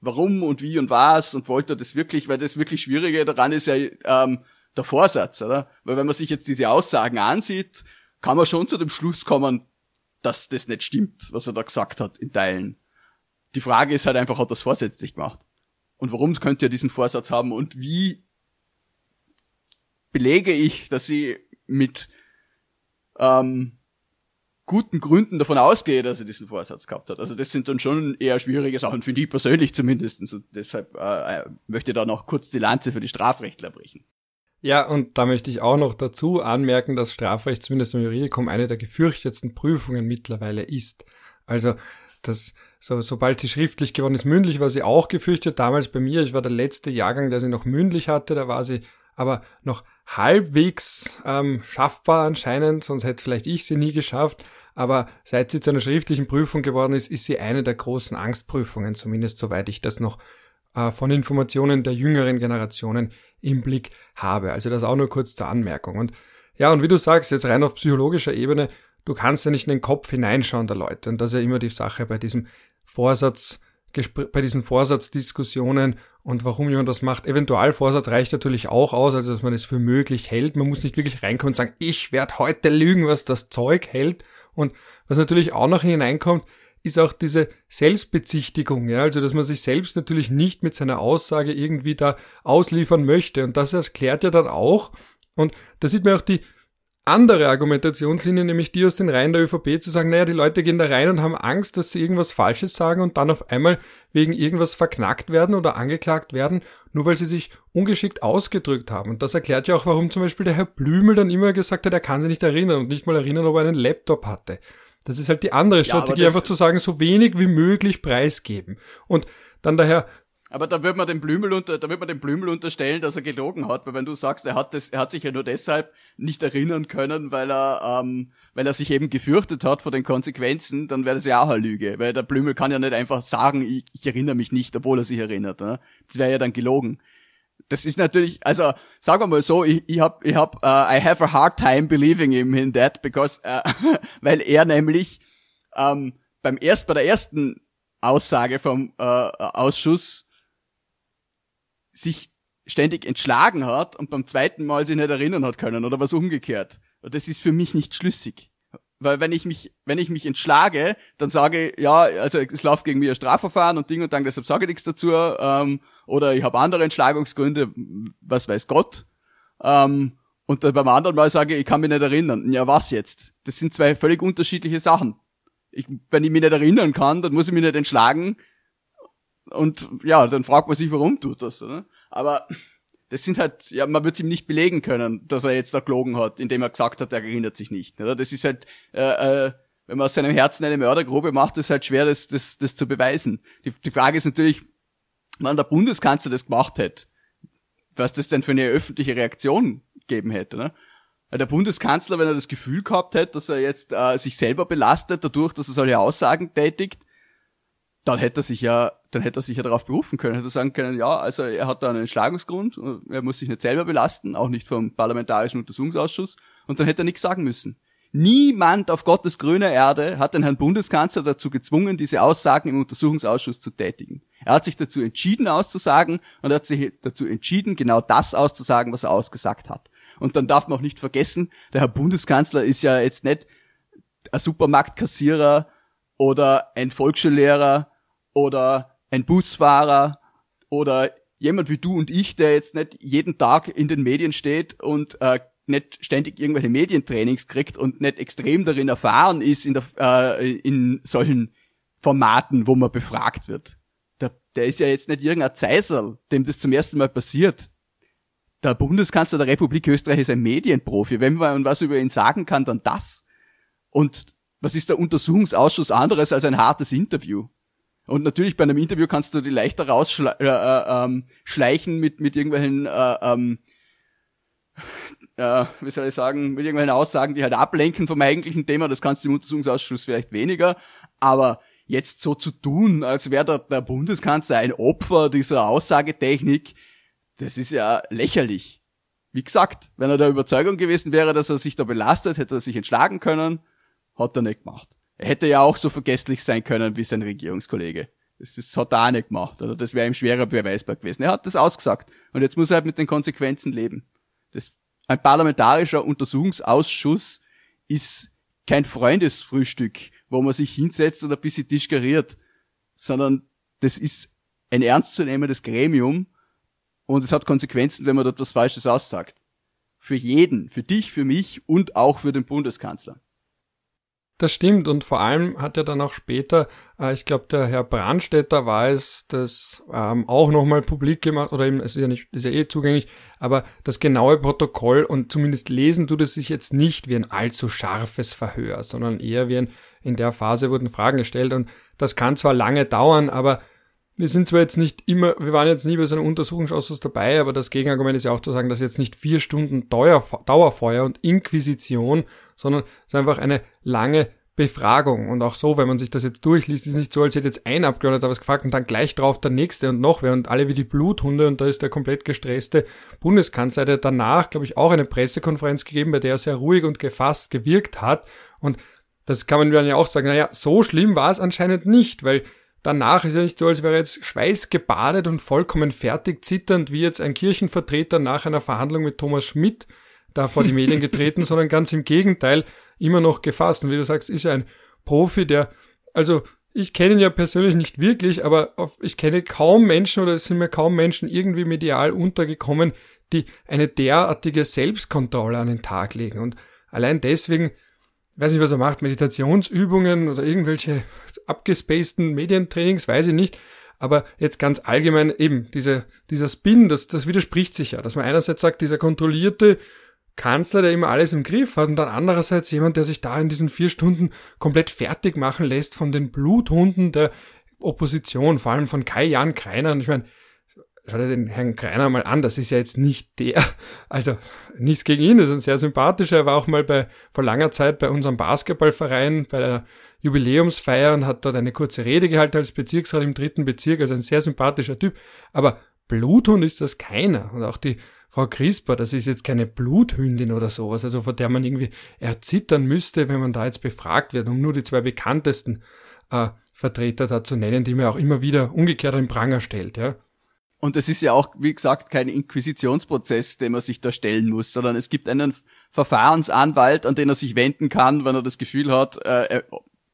warum und wie und was und wollte er das wirklich, weil das wirklich Schwierige daran ist ja, ähm, der Vorsatz, oder? Weil wenn man sich jetzt diese Aussagen ansieht, kann man schon zu dem Schluss kommen, dass das nicht stimmt, was er da gesagt hat in Teilen. Die Frage ist halt einfach, hat das vorsätzlich gemacht? Und warum könnte er diesen Vorsatz haben und wie belege ich, dass sie mit ähm, guten Gründen davon ausgehe, dass er diesen Vorsatz gehabt hat. Also das sind dann schon eher schwierige Sachen, finde ich persönlich zumindest. Und deshalb äh, äh, möchte ich da noch kurz die Lanze für die Strafrechtler brechen. Ja, und da möchte ich auch noch dazu anmerken, dass Strafrecht zumindest im Juridikum eine der gefürchtetsten Prüfungen mittlerweile ist. Also, das, so, sobald sie schriftlich geworden ist, mündlich war sie auch gefürchtet. Damals bei mir, ich war der letzte Jahrgang, der sie noch mündlich hatte, da war sie aber noch halbwegs ähm, schaffbar anscheinend, sonst hätte vielleicht ich sie nie geschafft. Aber seit sie zu einer schriftlichen Prüfung geworden ist, ist sie eine der großen Angstprüfungen, zumindest soweit ich das noch äh, von Informationen der jüngeren Generationen im Blick habe. Also das auch nur kurz zur Anmerkung. Und ja, und wie du sagst, jetzt rein auf psychologischer Ebene, du kannst ja nicht in den Kopf hineinschauen der Leute. Und das ist ja immer die Sache bei diesem Vorsatz, bei diesen Vorsatzdiskussionen und warum jemand das macht. Eventualvorsatz reicht natürlich auch aus, also dass man es für möglich hält. Man muss nicht wirklich reinkommen und sagen, ich werde heute lügen, was das Zeug hält. Und was natürlich auch noch hineinkommt, ist auch diese Selbstbezichtigung, ja, also dass man sich selbst natürlich nicht mit seiner Aussage irgendwie da ausliefern möchte. Und das erklärt ja dann auch, und da sieht man auch die andere Argumentationslinie, nämlich die aus den Reihen der ÖVP, zu sagen, naja, die Leute gehen da rein und haben Angst, dass sie irgendwas Falsches sagen und dann auf einmal wegen irgendwas verknackt werden oder angeklagt werden, nur weil sie sich ungeschickt ausgedrückt haben. Und das erklärt ja auch, warum zum Beispiel der Herr Blümel dann immer gesagt hat, er kann sich nicht erinnern und nicht mal erinnern, ob er einen Laptop hatte. Das ist halt die andere Strategie, ja, einfach zu sagen, so wenig wie möglich preisgeben. Und dann daher aber da wird man dem Blümel unter, da wird man dem Blümel unterstellen, dass er gelogen hat, weil wenn du sagst, er hat das, er hat sich ja nur deshalb nicht erinnern können, weil er, ähm, weil er sich eben gefürchtet hat vor den Konsequenzen, dann wäre das ja auch eine Lüge, weil der Blümel kann ja nicht einfach sagen, ich, ich erinnere mich nicht, obwohl er sich erinnert. Ne? Das wäre ja dann gelogen das ist natürlich, also sagen wir mal so, ich, ich hab, ich hab, uh, I have a hard time believing him in that, because, uh, *laughs* weil er nämlich um, beim erst bei der ersten Aussage vom uh, Ausschuss sich ständig entschlagen hat und beim zweiten Mal sich nicht erinnern hat können oder was umgekehrt. Und das ist für mich nicht schlüssig. Weil wenn ich mich, wenn ich mich entschlage, dann sage ja, also es läuft gegen mich ein Strafverfahren und Ding und dann, deshalb sage ich nichts dazu, ähm, oder ich habe andere Entschlagungsgründe, was weiß Gott. Ähm, und dann beim anderen Mal sage ich, ich kann mich nicht erinnern. Ja, was jetzt? Das sind zwei völlig unterschiedliche Sachen. Ich, wenn ich mich nicht erinnern kann, dann muss ich mich nicht entschlagen. Und ja, dann fragt man sich, warum tut das. Oder? Aber das sind halt, ja, man wird es ihm nicht belegen können, dass er jetzt da gelogen hat, indem er gesagt hat, er erinnert sich nicht. Oder? Das ist halt, äh, äh, wenn man aus seinem Herzen eine Mördergrube macht, ist halt schwer, das, das, das zu beweisen. Die, die Frage ist natürlich, wann der Bundeskanzler das gemacht hätte, was das denn für eine öffentliche Reaktion geben hätte. Ne? Weil der Bundeskanzler, wenn er das Gefühl gehabt hätte, dass er jetzt äh, sich selber belastet, dadurch, dass er solche Aussagen tätigt, dann hätte er sich ja, dann hätte er sich ja darauf berufen können, hätte sagen können, ja, also er hat da einen Entschlagungsgrund, er muss sich nicht selber belasten, auch nicht vom Parlamentarischen Untersuchungsausschuss, und dann hätte er nichts sagen müssen. Niemand auf Gottes grüner Erde hat den Herrn Bundeskanzler dazu gezwungen, diese Aussagen im Untersuchungsausschuss zu tätigen. Er hat sich dazu entschieden auszusagen und er hat sich dazu entschieden, genau das auszusagen, was er ausgesagt hat. Und dann darf man auch nicht vergessen, der Herr Bundeskanzler ist ja jetzt nicht ein Supermarktkassierer oder ein Volksschullehrer oder ein Busfahrer oder jemand wie du und ich, der jetzt nicht jeden Tag in den Medien steht und äh, nicht ständig irgendwelche Medientrainings kriegt und nicht extrem darin erfahren ist in, der, äh, in solchen Formaten, wo man befragt wird. Der, der ist ja jetzt nicht irgendein Zeiserl, dem das zum ersten Mal passiert. Der Bundeskanzler der Republik Österreich ist ein Medienprofi. Wenn man was über ihn sagen kann, dann das. Und was ist der Untersuchungsausschuss anderes als ein hartes Interview? Und natürlich bei einem Interview kannst du die leichter rausschleichen äh, äh, ähm, mit, mit irgendwelchen äh, ähm, äh, wie soll ich sagen, mit irgendwelchen Aussagen, die halt ablenken vom eigentlichen Thema. Das kannst du im Untersuchungsausschuss vielleicht weniger. Aber jetzt so zu tun, als wäre der, der Bundeskanzler ein Opfer dieser Aussagetechnik, das ist ja lächerlich. Wie gesagt, wenn er der Überzeugung gewesen wäre, dass er sich da belastet, hätte er sich entschlagen können, hat er nicht gemacht. Er hätte ja auch so vergesslich sein können wie sein Regierungskollege. Das, das hat er auch nicht gemacht, oder das wäre ihm schwerer beweisbar gewesen. Er hat das ausgesagt. Und jetzt muss er halt mit den Konsequenzen leben. Das, ein parlamentarischer Untersuchungsausschuss ist kein Freundesfrühstück, wo man sich hinsetzt und ein bisschen diskuriert, sondern das ist ein ernstzunehmendes Gremium und es hat Konsequenzen, wenn man dort was Falsches aussagt. Für jeden, für dich, für mich und auch für den Bundeskanzler. Das stimmt und vor allem hat er dann auch später, äh, ich glaube der Herr Brandstätter es, das ähm, auch nochmal publik gemacht oder eben, es ist ja nicht, ist ja eh zugänglich, aber das genaue Protokoll und zumindest lesen tut es sich jetzt nicht wie ein allzu scharfes Verhör, sondern eher wie ein, in der Phase wurden Fragen gestellt und das kann zwar lange dauern, aber wir sind zwar jetzt nicht immer, wir waren jetzt nie bei so einem Untersuchungsausschuss dabei, aber das Gegenargument ist ja auch zu sagen, dass jetzt nicht vier Stunden Dauerfeuer und Inquisition, sondern es ist einfach eine lange Befragung. Und auch so, wenn man sich das jetzt durchliest, ist nicht so, als hätte jetzt ein Abgeordneter was gefragt und dann gleich drauf der nächste und noch wer und alle wie die Bluthunde und da ist der komplett gestresste Bundeskanzler, der danach, glaube ich, auch eine Pressekonferenz gegeben, bei der er sehr ruhig und gefasst gewirkt hat. Und das kann man dann ja auch sagen, naja, so schlimm war es anscheinend nicht, weil Danach ist ja nicht so, als wäre er jetzt schweißgebadet und vollkommen fertig zitternd, wie jetzt ein Kirchenvertreter nach einer Verhandlung mit Thomas Schmidt da vor die Medien getreten, *laughs* sondern ganz im Gegenteil, immer noch gefasst. Und wie du sagst, ist ja ein Profi, der, also ich kenne ihn ja persönlich nicht wirklich, aber auf, ich kenne kaum Menschen oder es sind mir kaum Menschen irgendwie medial untergekommen, die eine derartige Selbstkontrolle an den Tag legen. Und allein deswegen weiß nicht, was er macht, Meditationsübungen oder irgendwelche abgespaceden Medientrainings, weiß ich nicht. Aber jetzt ganz allgemein eben, diese, dieser Spin, das, das widerspricht sich ja, dass man einerseits sagt, dieser kontrollierte Kanzler, der immer alles im Griff hat und dann andererseits jemand, der sich da in diesen vier Stunden komplett fertig machen lässt von den Bluthunden der Opposition, vor allem von Kai Jan Kreiner. Und ich meine, schau dir den Herrn Kreiner mal an, das ist ja jetzt nicht der, also nichts gegen ihn, das ist ein sehr sympathischer, er war auch mal bei, vor langer Zeit bei unserem Basketballverein, bei der Jubiläumsfeier und hat dort eine kurze Rede gehalten als Bezirksrat im dritten Bezirk, also ein sehr sympathischer Typ, aber Bluthund ist das keiner und auch die Frau Crisper, das ist jetzt keine Bluthündin oder sowas, also vor der man irgendwie erzittern müsste, wenn man da jetzt befragt wird, um nur die zwei bekanntesten äh, Vertreter da zu nennen, die mir auch immer wieder umgekehrt in Pranger stellt, ja. Und es ist ja auch, wie gesagt, kein Inquisitionsprozess, den man sich da stellen muss, sondern es gibt einen Verfahrensanwalt, an den er sich wenden kann, wenn er das Gefühl hat, äh,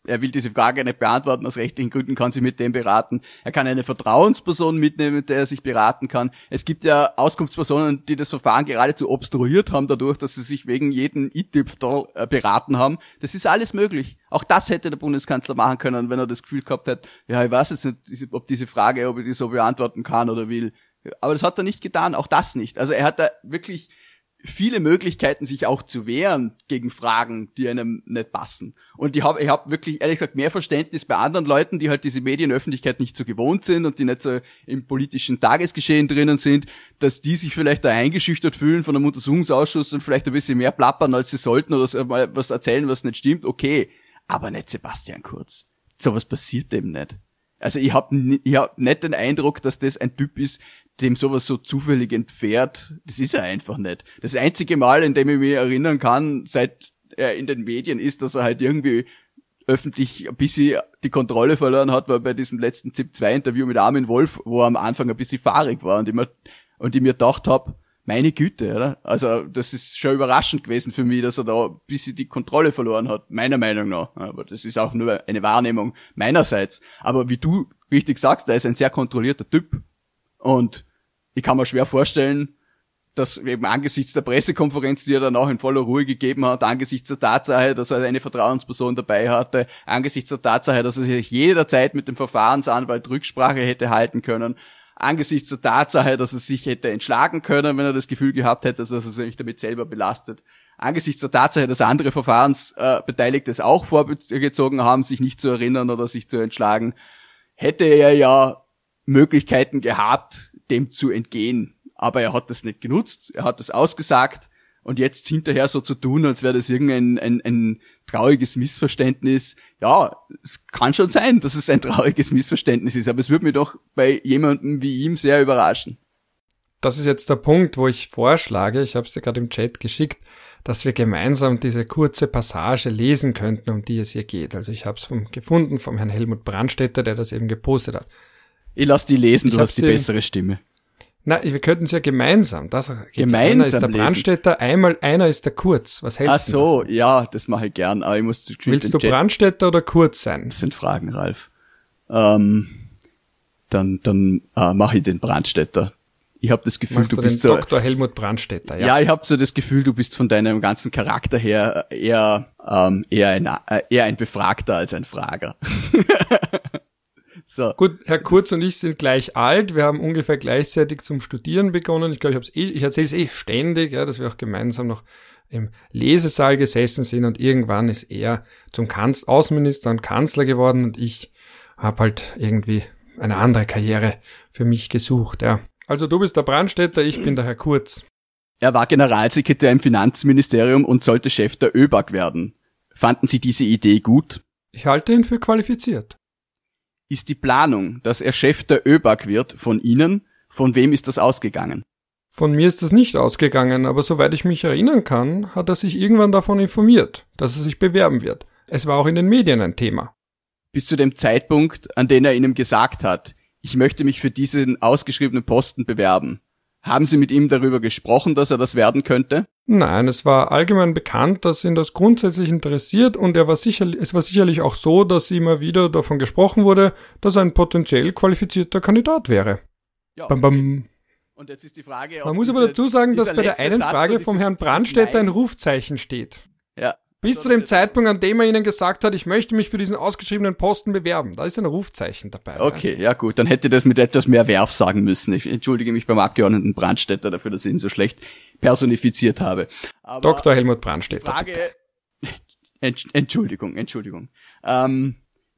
er will diese Frage nicht beantworten, aus rechtlichen Gründen kann sie mit dem beraten. Er kann eine Vertrauensperson mitnehmen, mit der er sich beraten kann. Es gibt ja Auskunftspersonen, die das Verfahren geradezu obstruiert haben, dadurch, dass sie sich wegen jedem da äh, beraten haben. Das ist alles möglich. Auch das hätte der Bundeskanzler machen können, wenn er das Gefühl gehabt hätte, ja, ich weiß jetzt nicht, ob diese Frage, ob er die so beantworten kann oder will. Aber das hat er nicht getan, auch das nicht. Also er hat da wirklich viele Möglichkeiten, sich auch zu wehren gegen Fragen, die einem nicht passen. Und ich habe ich hab wirklich, ehrlich gesagt, mehr Verständnis bei anderen Leuten, die halt diese Medienöffentlichkeit nicht so gewohnt sind und die nicht so im politischen Tagesgeschehen drinnen sind, dass die sich vielleicht da eingeschüchtert fühlen von einem Untersuchungsausschuss und vielleicht ein bisschen mehr plappern, als sie sollten oder mal was erzählen, was nicht stimmt. Okay, aber nicht Sebastian Kurz. Sowas passiert eben nicht. Also ich habe ich hab nicht den Eindruck, dass das ein Typ ist, dem sowas so zufällig entfährt, das ist er einfach nicht. Das einzige Mal, in dem ich mich erinnern kann, seit er in den Medien ist, dass er halt irgendwie öffentlich ein bisschen die Kontrolle verloren hat, war bei diesem letzten ZIP-2-Interview mit Armin Wolf, wo er am Anfang ein bisschen fahrig war und ich mir, und ich mir gedacht habe, meine Güte, oder? Also das ist schon überraschend gewesen für mich, dass er da ein bisschen die Kontrolle verloren hat, meiner Meinung nach. Aber das ist auch nur eine Wahrnehmung meinerseits. Aber wie du richtig sagst, er ist ein sehr kontrollierter Typ und ich kann mir schwer vorstellen, dass eben angesichts der Pressekonferenz, die er dann auch in voller Ruhe gegeben hat, angesichts der Tatsache, dass er eine Vertrauensperson dabei hatte, angesichts der Tatsache, dass er sich jederzeit mit dem Verfahrensanwalt Rücksprache hätte halten können, angesichts der Tatsache, dass er sich hätte entschlagen können, wenn er das Gefühl gehabt hätte, dass er sich damit selber belastet, angesichts der Tatsache, dass andere Verfahrensbeteiligte es auch vorgezogen haben, sich nicht zu erinnern oder sich zu entschlagen, hätte er ja Möglichkeiten gehabt, dem zu entgehen. Aber er hat das nicht genutzt, er hat das ausgesagt und jetzt hinterher so zu tun, als wäre das irgendein ein, ein trauriges Missverständnis. Ja, es kann schon sein, dass es ein trauriges Missverständnis ist, aber es würde mich doch bei jemandem wie ihm sehr überraschen. Das ist jetzt der Punkt, wo ich vorschlage, ich habe es dir gerade im Chat geschickt, dass wir gemeinsam diese kurze Passage lesen könnten, um die es hier geht. Also ich habe es gefunden vom Herrn Helmut Brandstetter, der das eben gepostet hat. Ich lass die lesen, ich du hast die bessere Stimme. Na, wir könnten es ja gemeinsam. Das gemeinsam einer ist der Brandstätter, einmal einer ist der Kurz. Was hältst du? Ach so, davon? ja, das mache ich gern. Aber ich muss Willst du Jet Brandstätter oder Kurz sein? Das sind Fragen, Ralf. Ähm, dann dann äh, mache ich den Brandstätter. Ich habe das Gefühl, Machst du, du bist so. Dr. Helmut Brandstätter, ja. Ja, ich habe so das Gefühl, du bist von deinem ganzen Charakter her eher ähm, eher ein äh, eher ein Befragter als ein Frager. *laughs* So. Gut, Herr Kurz und ich sind gleich alt. Wir haben ungefähr gleichzeitig zum Studieren begonnen. Ich glaube, ich, eh, ich erzähle es eh ständig, ja, dass wir auch gemeinsam noch im Lesesaal gesessen sind und irgendwann ist er zum Kanz Außenminister und Kanzler geworden und ich habe halt irgendwie eine andere Karriere für mich gesucht. Ja. Also du bist der Brandstätter, ich bin der Herr Kurz. Er war Generalsekretär im Finanzministerium und sollte Chef der ÖBAG werden. Fanden Sie diese Idee gut? Ich halte ihn für qualifiziert. Ist die Planung, dass er Chef der ÖBAG wird, von Ihnen? Von wem ist das ausgegangen? Von mir ist das nicht ausgegangen, aber soweit ich mich erinnern kann, hat er sich irgendwann davon informiert, dass er sich bewerben wird. Es war auch in den Medien ein Thema. Bis zu dem Zeitpunkt, an den er Ihnen gesagt hat, ich möchte mich für diesen ausgeschriebenen Posten bewerben. Haben Sie mit ihm darüber gesprochen, dass er das werden könnte? Nein, es war allgemein bekannt, dass ihn das grundsätzlich interessiert und er war sicher, es war sicherlich auch so, dass immer wieder davon gesprochen wurde, dass er ein potenziell qualifizierter Kandidat wäre. Ja, bam, bam. Und jetzt ist die Frage, Man muss aber dazu sagen, dass bei der einen Frage vom Herrn Brandstätter ein Rufzeichen steht. Ja. Bis zu dem Zeitpunkt, an dem er ihnen gesagt hat, ich möchte mich für diesen ausgeschriebenen Posten bewerben. Da ist ein Rufzeichen dabei. Okay, ja, ja gut, dann hätte das mit etwas mehr Werf sagen müssen. Ich entschuldige mich beim Abgeordneten Brandstätter dafür, dass ich ihn so schlecht personifiziert habe. Aber Dr. Helmut Brandstätter. Frage, Entschuldigung, Entschuldigung. Ähm,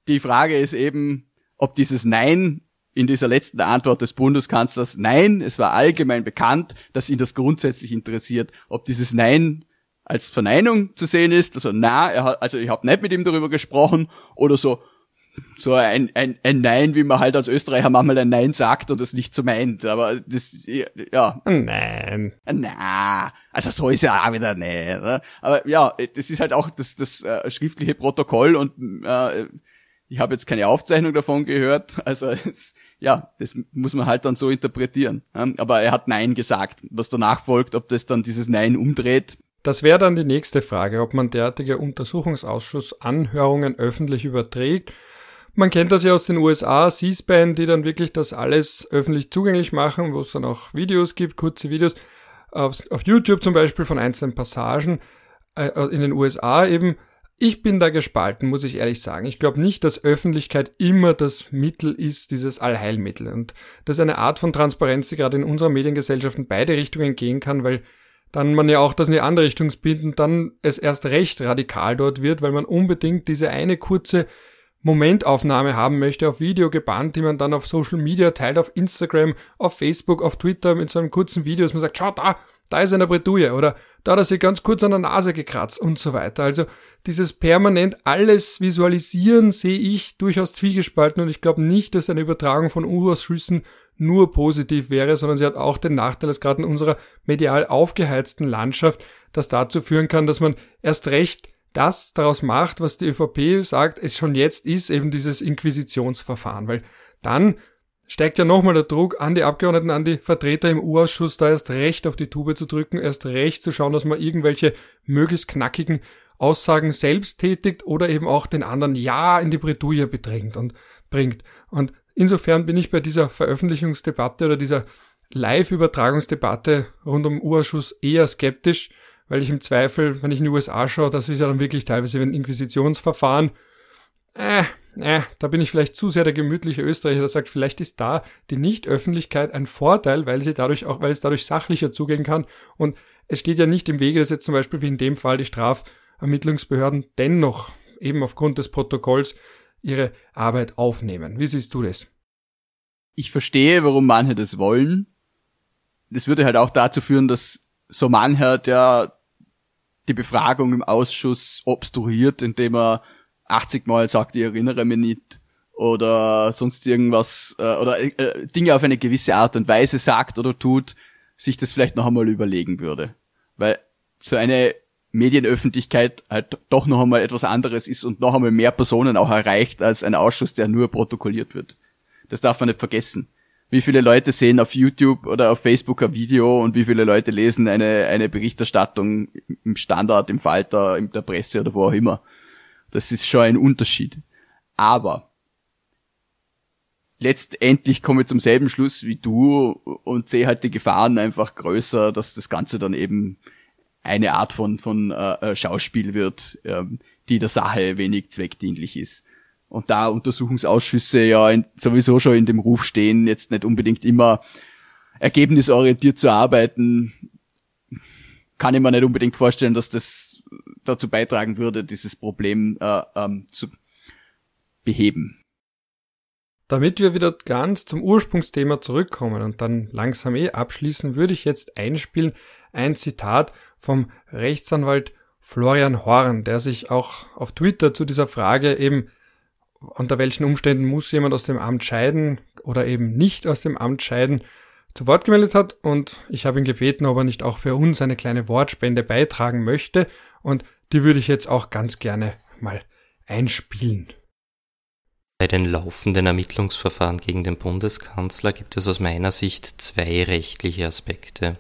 die Frage ist eben, ob dieses Nein in dieser letzten Antwort des Bundeskanzlers, nein, es war allgemein bekannt, dass ihn das grundsätzlich interessiert, ob dieses Nein als Verneinung zu sehen ist, also na, er hat, also ich habe nicht mit ihm darüber gesprochen oder so so ein, ein, ein Nein, wie man halt als Österreicher manchmal ein Nein sagt und das nicht so meint, aber das ja Nein. Na, also so ist ja auch wieder nicht, ne? aber ja, das ist halt auch das das äh, schriftliche Protokoll und äh, ich habe jetzt keine Aufzeichnung davon gehört, also es, ja, das muss man halt dann so interpretieren. Aber er hat Nein gesagt. Was danach folgt, ob das dann dieses Nein umdreht, das wäre dann die nächste Frage, ob man derartige Untersuchungsausschuss-Anhörungen öffentlich überträgt. Man kennt das ja aus den USA, C-SPAN, die dann wirklich das alles öffentlich zugänglich machen, wo es dann auch Videos gibt, kurze Videos, auf, auf YouTube zum Beispiel von einzelnen Passagen, äh, in den USA eben. Ich bin da gespalten, muss ich ehrlich sagen. Ich glaube nicht, dass Öffentlichkeit immer das Mittel ist, dieses Allheilmittel. Und das ist eine Art von Transparenz, die gerade in unserer Mediengesellschaft in beide Richtungen gehen kann, weil dann man ja auch das in die andere Richtung spinnt und dann es erst recht radikal dort wird, weil man unbedingt diese eine kurze Momentaufnahme haben möchte, auf Video gebannt, die man dann auf Social Media teilt, auf Instagram, auf Facebook, auf Twitter mit so einem kurzen Video, dass man sagt, schau da, da ist eine Bretouille oder da hat er sich ganz kurz an der Nase gekratzt und so weiter. Also dieses permanent alles visualisieren sehe ich durchaus zwiegespalten und ich glaube nicht, dass eine Übertragung von U-Ausschüssen nur positiv wäre, sondern sie hat auch den Nachteil, dass gerade in unserer medial aufgeheizten Landschaft das dazu führen kann, dass man erst recht das daraus macht, was die ÖVP sagt, es schon jetzt ist, eben dieses Inquisitionsverfahren, weil dann steigt ja nochmal der Druck an die Abgeordneten, an die Vertreter im U-Ausschuss, da erst recht auf die Tube zu drücken, erst recht zu schauen, dass man irgendwelche möglichst knackigen Aussagen selbst tätigt oder eben auch den anderen ja in die Bredouille bedrängt und bringt. Und Insofern bin ich bei dieser Veröffentlichungsdebatte oder dieser Live-Übertragungsdebatte rund um U-Ausschuss eher skeptisch, weil ich im Zweifel, wenn ich in die USA schaue, das ist ja dann wirklich teilweise ein Inquisitionsverfahren. Äh, äh, da bin ich vielleicht zu sehr der gemütliche Österreicher, der sagt, vielleicht ist da die Nichtöffentlichkeit ein Vorteil, weil sie dadurch auch, weil es dadurch sachlicher zugehen kann. Und es steht ja nicht im Wege, dass jetzt zum Beispiel wie in dem Fall die Strafermittlungsbehörden dennoch eben aufgrund des Protokolls ihre Arbeit aufnehmen. Wie siehst du das? Ich verstehe, warum manche das wollen. Das würde halt auch dazu führen, dass so mancher, der die Befragung im Ausschuss obstruiert, indem er 80 Mal sagt, ich erinnere mich nicht oder sonst irgendwas äh, oder äh, Dinge auf eine gewisse Art und Weise sagt oder tut, sich das vielleicht noch einmal überlegen würde. Weil so eine Medienöffentlichkeit halt doch noch einmal etwas anderes ist und noch einmal mehr Personen auch erreicht als ein Ausschuss, der nur protokolliert wird. Das darf man nicht vergessen. Wie viele Leute sehen auf YouTube oder auf Facebook ein Video und wie viele Leute lesen eine, eine Berichterstattung im Standard, im Falter, in der Presse oder wo auch immer. Das ist schon ein Unterschied. Aber letztendlich komme ich zum selben Schluss wie du und sehe halt die Gefahren einfach größer, dass das Ganze dann eben eine Art von, von äh, äh, Schauspiel wird, ähm, die der Sache wenig zweckdienlich ist. Und da Untersuchungsausschüsse ja in, sowieso schon in dem Ruf stehen, jetzt nicht unbedingt immer ergebnisorientiert zu arbeiten, kann ich mir nicht unbedingt vorstellen, dass das dazu beitragen würde, dieses Problem äh, ähm, zu beheben. Damit wir wieder ganz zum Ursprungsthema zurückkommen und dann langsam eh abschließen, würde ich jetzt einspielen ein Zitat vom Rechtsanwalt Florian Horn, der sich auch auf Twitter zu dieser Frage eben unter welchen Umständen muss jemand aus dem Amt scheiden oder eben nicht aus dem Amt scheiden, zu Wort gemeldet hat und ich habe ihn gebeten, ob er nicht auch für uns eine kleine Wortspende beitragen möchte und die würde ich jetzt auch ganz gerne mal einspielen. Bei den laufenden Ermittlungsverfahren gegen den Bundeskanzler gibt es aus meiner Sicht zwei rechtliche Aspekte.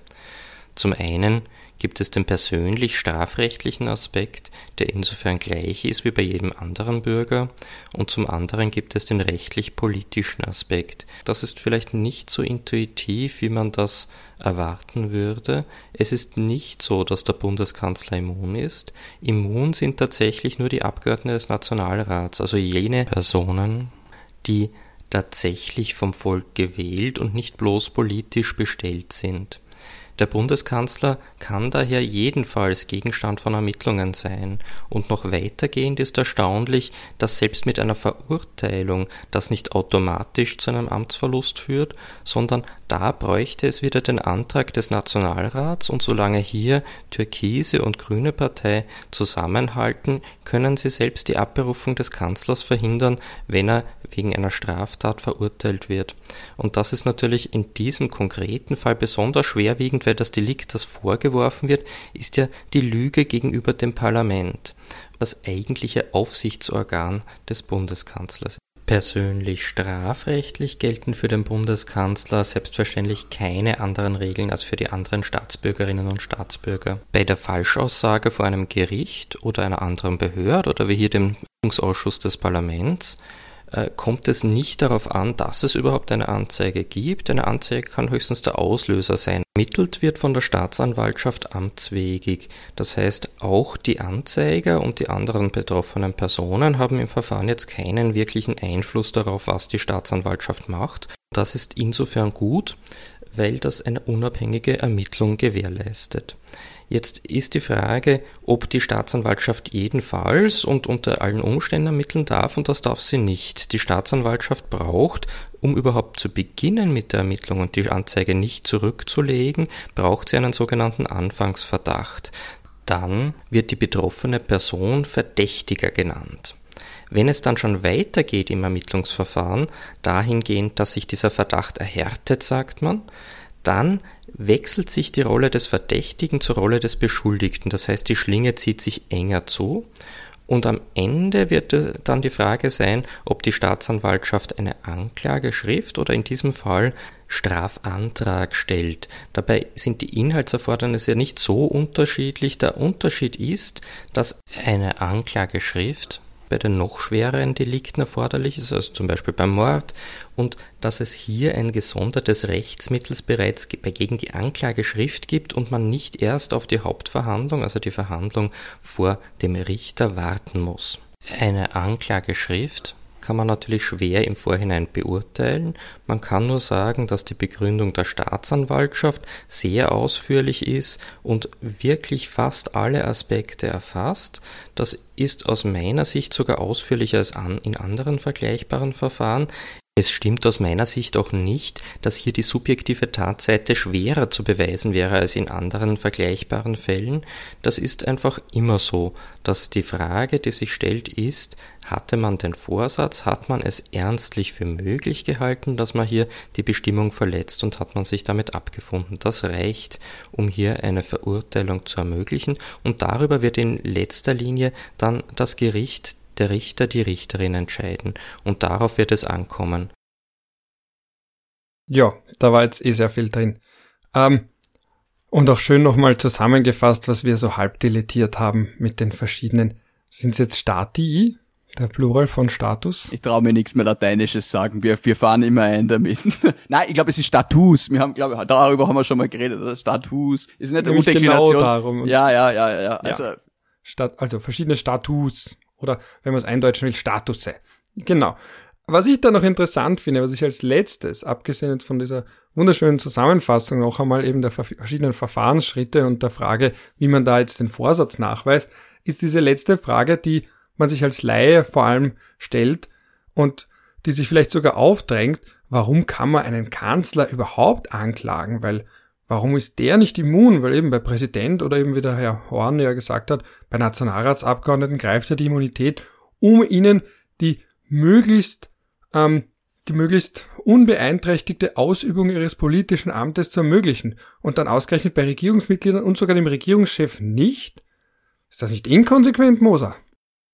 Zum einen gibt es den persönlich strafrechtlichen Aspekt, der insofern gleich ist wie bei jedem anderen Bürger, und zum anderen gibt es den rechtlich-politischen Aspekt. Das ist vielleicht nicht so intuitiv, wie man das erwarten würde. Es ist nicht so, dass der Bundeskanzler immun ist. Immun sind tatsächlich nur die Abgeordneten des Nationalrats, also jene Personen, die tatsächlich vom Volk gewählt und nicht bloß politisch bestellt sind. Der Bundeskanzler kann daher jedenfalls Gegenstand von Ermittlungen sein, und noch weitergehend ist erstaunlich, dass selbst mit einer Verurteilung das nicht automatisch zu einem Amtsverlust führt, sondern da bräuchte es wieder den Antrag des Nationalrats, und solange hier türkise und grüne Partei zusammenhalten, können sie selbst die Abberufung des Kanzlers verhindern, wenn er wegen einer Straftat verurteilt wird. Und das ist natürlich in diesem konkreten Fall besonders schwerwiegend, weil das Delikt, das vorgeworfen wird, ist ja die Lüge gegenüber dem Parlament, das eigentliche Aufsichtsorgan des Bundeskanzlers. Persönlich strafrechtlich gelten für den Bundeskanzler selbstverständlich keine anderen Regeln als für die anderen Staatsbürgerinnen und Staatsbürger. Bei der Falschaussage vor einem Gericht oder einer anderen Behörde oder wie hier dem Ausschuss des Parlaments kommt es nicht darauf an, dass es überhaupt eine Anzeige gibt. Eine Anzeige kann höchstens der Auslöser sein. Ermittelt wird von der Staatsanwaltschaft amtswegig. Das heißt, auch die Anzeiger und die anderen betroffenen Personen haben im Verfahren jetzt keinen wirklichen Einfluss darauf, was die Staatsanwaltschaft macht. Das ist insofern gut, weil das eine unabhängige Ermittlung gewährleistet. Jetzt ist die Frage, ob die Staatsanwaltschaft jedenfalls und unter allen Umständen ermitteln darf und das darf sie nicht. Die Staatsanwaltschaft braucht, um überhaupt zu beginnen mit der Ermittlung und die Anzeige nicht zurückzulegen, braucht sie einen sogenannten Anfangsverdacht. Dann wird die betroffene Person Verdächtiger genannt. Wenn es dann schon weitergeht im Ermittlungsverfahren, dahingehend, dass sich dieser Verdacht erhärtet, sagt man, dann wechselt sich die Rolle des Verdächtigen zur Rolle des Beschuldigten. Das heißt, die Schlinge zieht sich enger zu. Und am Ende wird dann die Frage sein, ob die Staatsanwaltschaft eine Anklageschrift oder in diesem Fall Strafantrag stellt. Dabei sind die Inhaltserfordernisse ja nicht so unterschiedlich. Der Unterschied ist, dass eine Anklageschrift bei den noch schwereren Delikten erforderlich ist, also zum Beispiel beim Mord, und dass es hier ein gesondertes Rechtsmittel bereits gegen die Anklageschrift gibt und man nicht erst auf die Hauptverhandlung, also die Verhandlung vor dem Richter warten muss. Eine Anklageschrift kann man natürlich schwer im Vorhinein beurteilen. Man kann nur sagen, dass die Begründung der Staatsanwaltschaft sehr ausführlich ist und wirklich fast alle Aspekte erfasst. Das ist aus meiner Sicht sogar ausführlicher als in anderen vergleichbaren Verfahren. Es stimmt aus meiner Sicht auch nicht, dass hier die subjektive Tatseite schwerer zu beweisen wäre als in anderen vergleichbaren Fällen. Das ist einfach immer so, dass die Frage, die sich stellt, ist, hatte man den Vorsatz, hat man es ernstlich für möglich gehalten, dass man hier die Bestimmung verletzt und hat man sich damit abgefunden. Das reicht, um hier eine Verurteilung zu ermöglichen und darüber wird in letzter Linie dann das Gericht der Richter, die Richterin entscheiden, und darauf wird es ankommen. Ja, da war jetzt eh sehr viel drin. Ähm, und auch schön nochmal zusammengefasst, was wir so halb deletiert haben mit den verschiedenen. Sind es jetzt Statii? Der Plural von Status? Ich traue mir nichts mehr Lateinisches sagen. Wir, wir fahren immer ein damit. *laughs* Nein, ich glaube, es ist Status. Wir haben, glaube darüber haben wir schon mal geredet. Oder? Status. Ist nicht eine Genau darum. Ja, ja, ja, ja. Also. Stat also verschiedene Status. Oder wenn man es eindeutschen will, Statusse. Genau. Was ich da noch interessant finde, was ich als letztes, abgesehen jetzt von dieser wunderschönen Zusammenfassung noch einmal eben der verschiedenen Verfahrensschritte und der Frage, wie man da jetzt den Vorsatz nachweist, ist diese letzte Frage, die man sich als Laie vor allem stellt und die sich vielleicht sogar aufdrängt, warum kann man einen Kanzler überhaupt anklagen? Weil warum ist der nicht immun? Weil eben bei Präsident oder eben wie der Herr Horn ja gesagt hat, bei Nationalratsabgeordneten greift ja die Immunität, um ihnen die möglichst ähm, die möglichst unbeeinträchtigte Ausübung ihres politischen Amtes zu ermöglichen und dann ausgerechnet bei Regierungsmitgliedern und sogar dem Regierungschef nicht? Ist das nicht inkonsequent, Moser?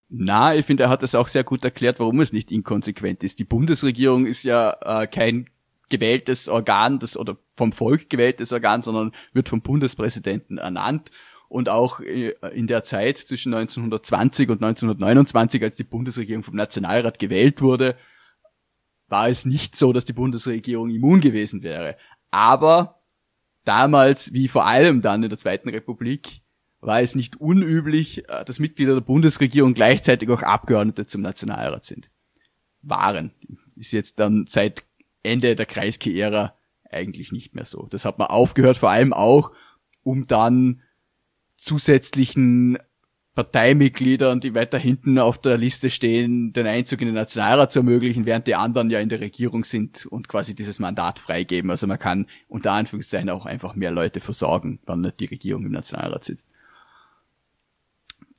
Na, ich finde, er hat das auch sehr gut erklärt, warum es nicht inkonsequent ist. Die Bundesregierung ist ja äh, kein gewähltes Organ, das oder vom Volk gewähltes Organ, sondern wird vom Bundespräsidenten ernannt. Und auch äh, in der Zeit zwischen 1920 und 1929, als die Bundesregierung vom Nationalrat gewählt wurde, war es nicht so, dass die Bundesregierung immun gewesen wäre. Aber damals, wie vor allem dann in der Zweiten Republik, war es nicht unüblich, äh, dass Mitglieder der Bundesregierung gleichzeitig auch Abgeordnete zum Nationalrat sind. Waren. Ist jetzt dann seit Ende der Kreisky-Ära eigentlich nicht mehr so. Das hat man aufgehört, vor allem auch, um dann zusätzlichen Parteimitgliedern, die weiter hinten auf der Liste stehen, den Einzug in den Nationalrat zu ermöglichen, während die anderen ja in der Regierung sind und quasi dieses Mandat freigeben. Also man kann unter Anführungszeichen auch einfach mehr Leute versorgen, wenn nicht die Regierung im Nationalrat sitzt.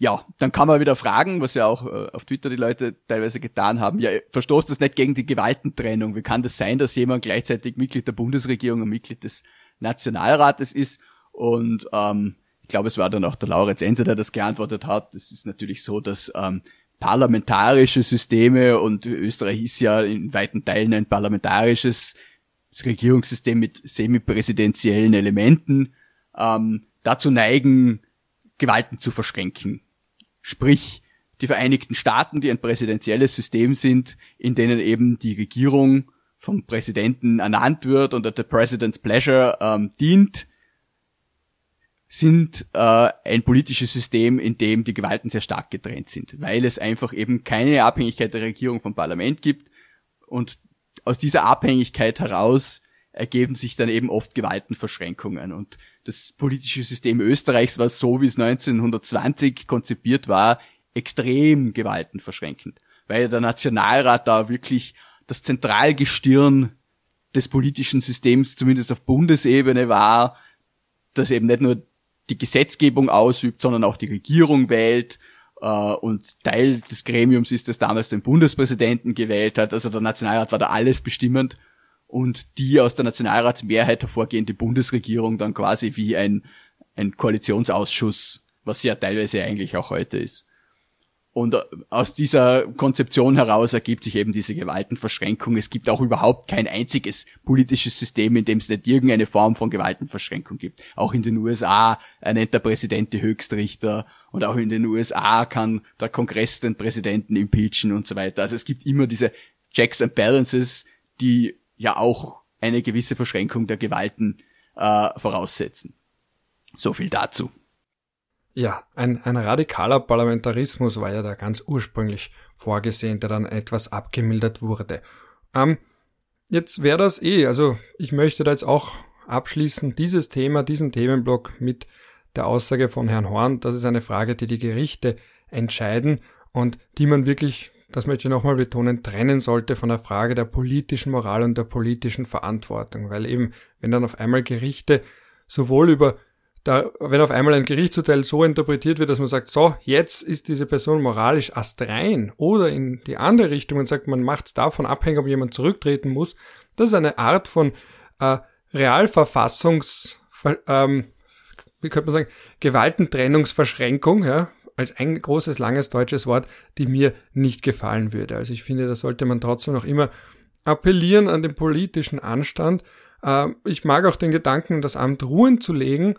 Ja, dann kann man wieder fragen, was ja auch äh, auf Twitter die Leute teilweise getan haben. Ja, verstoßt das nicht gegen die Gewaltentrennung? Wie kann das sein, dass jemand gleichzeitig Mitglied der Bundesregierung und Mitglied des Nationalrates ist? Und ähm, glaube, es war dann auch der Laurenz Enser, der das geantwortet hat. Es ist natürlich so, dass ähm, parlamentarische Systeme und Österreich ist ja in weiten Teilen ein parlamentarisches Regierungssystem mit semipräsidentiellen Elementen, ähm, dazu neigen, Gewalten zu verschränken. Sprich, die Vereinigten Staaten, die ein präsidentielles System sind, in denen eben die Regierung vom Präsidenten ernannt wird und at the President's Pleasure ähm, dient, sind äh, ein politisches System, in dem die Gewalten sehr stark getrennt sind, weil es einfach eben keine Abhängigkeit der Regierung vom Parlament gibt und aus dieser Abhängigkeit heraus ergeben sich dann eben oft Gewaltenverschränkungen und das politische System Österreichs war so, wie es 1920 konzipiert war, extrem gewaltenverschränkend, weil der Nationalrat da wirklich das Zentralgestirn des politischen Systems, zumindest auf Bundesebene war, das eben nicht nur die Gesetzgebung ausübt, sondern auch die Regierung wählt. Äh, und Teil des Gremiums ist, das damals den Bundespräsidenten gewählt hat. Also der Nationalrat war da alles bestimmend. Und die aus der Nationalratsmehrheit hervorgehende Bundesregierung dann quasi wie ein, ein Koalitionsausschuss, was ja teilweise eigentlich auch heute ist. Und äh, aus dieser Konzeption heraus ergibt sich eben diese Gewaltenverschränkung. Es gibt auch überhaupt kein einziges politisches System, in dem es nicht irgendeine Form von Gewaltenverschränkung gibt. Auch in den USA ernennt der Präsident die Höchstrichter und auch in den USA kann der Kongress den Präsidenten impeachen und so weiter. Also es gibt immer diese Checks and Balances, die ja auch eine gewisse Verschränkung der Gewalten äh, voraussetzen. So viel dazu. Ja, ein, ein radikaler Parlamentarismus war ja da ganz ursprünglich vorgesehen, der dann etwas abgemildert wurde. Ähm, jetzt wäre das eh, also ich möchte da jetzt auch abschließen, dieses Thema, diesen Themenblock mit der Aussage von Herrn Horn, das ist eine Frage, die die Gerichte entscheiden und die man wirklich das möchte ich nochmal betonen, trennen sollte von der Frage der politischen Moral und der politischen Verantwortung, weil eben, wenn dann auf einmal Gerichte sowohl über da, wenn auf einmal ein Gerichtsurteil so interpretiert wird, dass man sagt, so, jetzt ist diese Person moralisch astrein oder in die andere Richtung und sagt, man macht es davon abhängig, ob jemand zurücktreten muss, das ist eine Art von äh, Realverfassungs, ähm, wie könnte man sagen, Gewaltentrennungsverschränkung, ja, als ein großes, langes deutsches Wort, die mir nicht gefallen würde. Also ich finde, da sollte man trotzdem noch immer appellieren an den politischen Anstand. Äh, ich mag auch den Gedanken, das Amt ruhen zu legen,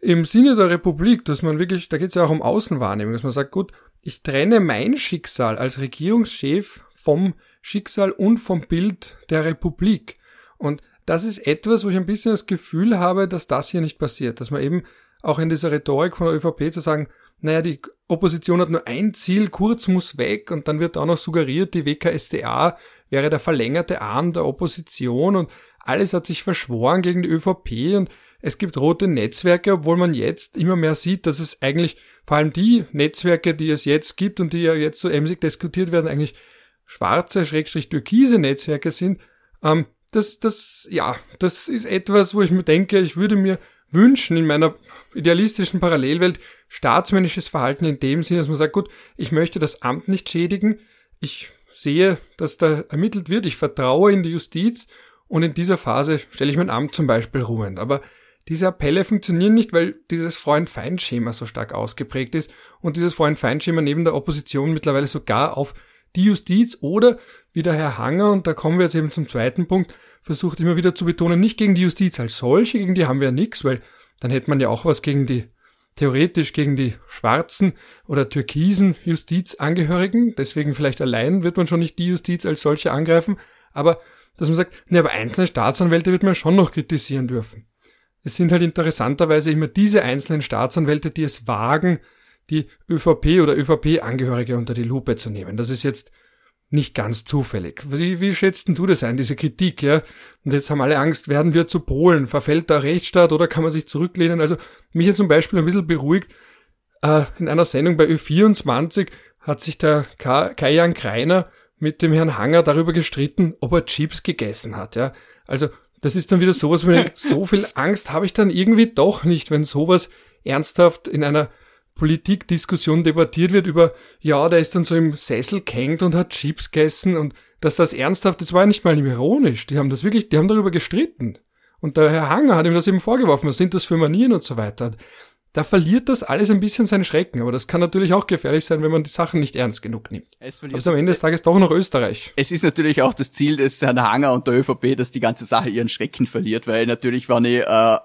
im Sinne der Republik, dass man wirklich, da geht es ja auch um Außenwahrnehmung, dass man sagt, gut, ich trenne mein Schicksal als Regierungschef vom Schicksal und vom Bild der Republik. Und das ist etwas, wo ich ein bisschen das Gefühl habe, dass das hier nicht passiert, dass man eben auch in dieser Rhetorik von der ÖVP zu sagen, naja, die Opposition hat nur ein Ziel, Kurz muss weg und dann wird auch noch suggeriert, die WKSDA wäre der verlängerte Arm der Opposition und alles hat sich verschworen gegen die ÖVP und es gibt rote Netzwerke, obwohl man jetzt immer mehr sieht, dass es eigentlich vor allem die Netzwerke, die es jetzt gibt und die ja jetzt so emsig diskutiert werden, eigentlich schwarze, schrägstrich türkise Netzwerke sind. Ähm, das, das, ja, das ist etwas, wo ich mir denke, ich würde mir wünschen in meiner idealistischen Parallelwelt staatsmännisches Verhalten in dem Sinne, dass man sagt, gut, ich möchte das Amt nicht schädigen, ich sehe, dass da ermittelt wird, ich vertraue in die Justiz. Und in dieser Phase stelle ich mein Amt zum Beispiel ruhend. Aber diese Appelle funktionieren nicht, weil dieses Freund-Feind-Schema so stark ausgeprägt ist. Und dieses Freund-Feind-Schema neben der Opposition mittlerweile sogar auf die Justiz oder, wie der Herr Hanger, und da kommen wir jetzt eben zum zweiten Punkt, versucht immer wieder zu betonen, nicht gegen die Justiz als solche, gegen die haben wir ja nichts, weil dann hätte man ja auch was gegen die, theoretisch gegen die schwarzen oder türkisen Justizangehörigen, deswegen vielleicht allein wird man schon nicht die Justiz als solche angreifen, aber dass man sagt, ne, aber einzelne Staatsanwälte wird man schon noch kritisieren dürfen. Es sind halt interessanterweise immer diese einzelnen Staatsanwälte, die es wagen, die ÖVP oder ÖVP-Angehörige unter die Lupe zu nehmen. Das ist jetzt nicht ganz zufällig. Wie, wie schätzt denn du das ein, diese Kritik, ja? Und jetzt haben alle Angst, werden wir zu Polen? Verfällt der Rechtsstaat oder kann man sich zurücklehnen? Also mich hat zum Beispiel ein bisschen beruhigt, äh, in einer Sendung bei Ö24 hat sich der Kajan Kreiner mit dem Herrn Hanger darüber gestritten, ob er Chips gegessen hat, ja? Also das ist dann wieder sowas, wo ich denke, *laughs* so viel Angst habe ich dann irgendwie doch nicht, wenn sowas ernsthaft in einer Politikdiskussion debattiert wird über, ja, der ist dann so im Sessel gehängt und hat Chips gegessen und dass das ernsthaft, das war nicht mal ironisch. Die haben das wirklich, die haben darüber gestritten. Und der Herr Hanger hat ihm das eben vorgeworfen, was sind das für Manieren und so weiter da verliert das alles ein bisschen seinen Schrecken. Aber das kann natürlich auch gefährlich sein, wenn man die Sachen nicht ernst genug nimmt. Es Aber es am Ende des Tages doch noch Österreich. Es ist natürlich auch das Ziel des Herrn Hanger und der ÖVP, dass die ganze Sache ihren Schrecken verliert, weil natürlich, wenn ich äh,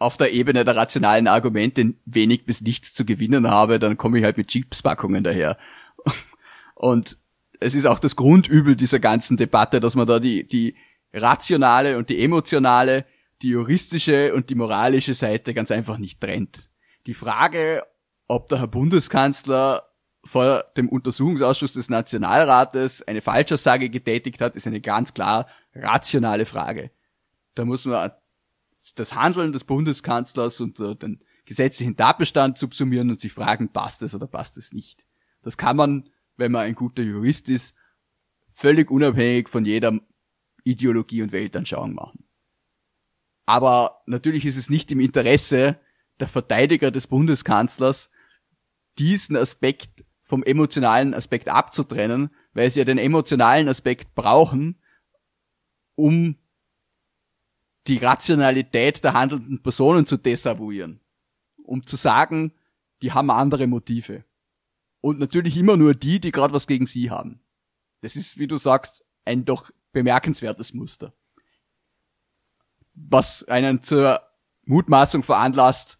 auf der Ebene der rationalen Argumente wenig bis nichts zu gewinnen habe, dann komme ich halt mit Chipspackungen daher. *laughs* Und es ist auch das Grundübel dieser ganzen Debatte, dass man da die, die rationale und die emotionale, die juristische und die moralische Seite ganz einfach nicht trennt. Die Frage, ob der Herr Bundeskanzler vor dem Untersuchungsausschuss des Nationalrates eine Falschaussage getätigt hat, ist eine ganz klar rationale Frage. Da muss man das Handeln des Bundeskanzlers und den gesetzlichen Tatbestand subsumieren und sich fragen, passt es oder passt es nicht. Das kann man, wenn man ein guter Jurist ist, völlig unabhängig von jeder Ideologie und Weltanschauung machen. Aber natürlich ist es nicht im Interesse der Verteidiger des Bundeskanzlers, diesen Aspekt vom emotionalen Aspekt abzutrennen, weil sie ja den emotionalen Aspekt brauchen, um die Rationalität der handelnden Personen zu desavouieren. Um zu sagen, die haben andere Motive. Und natürlich immer nur die, die gerade was gegen sie haben. Das ist, wie du sagst, ein doch bemerkenswertes Muster. Was einen zur Mutmaßung veranlasst,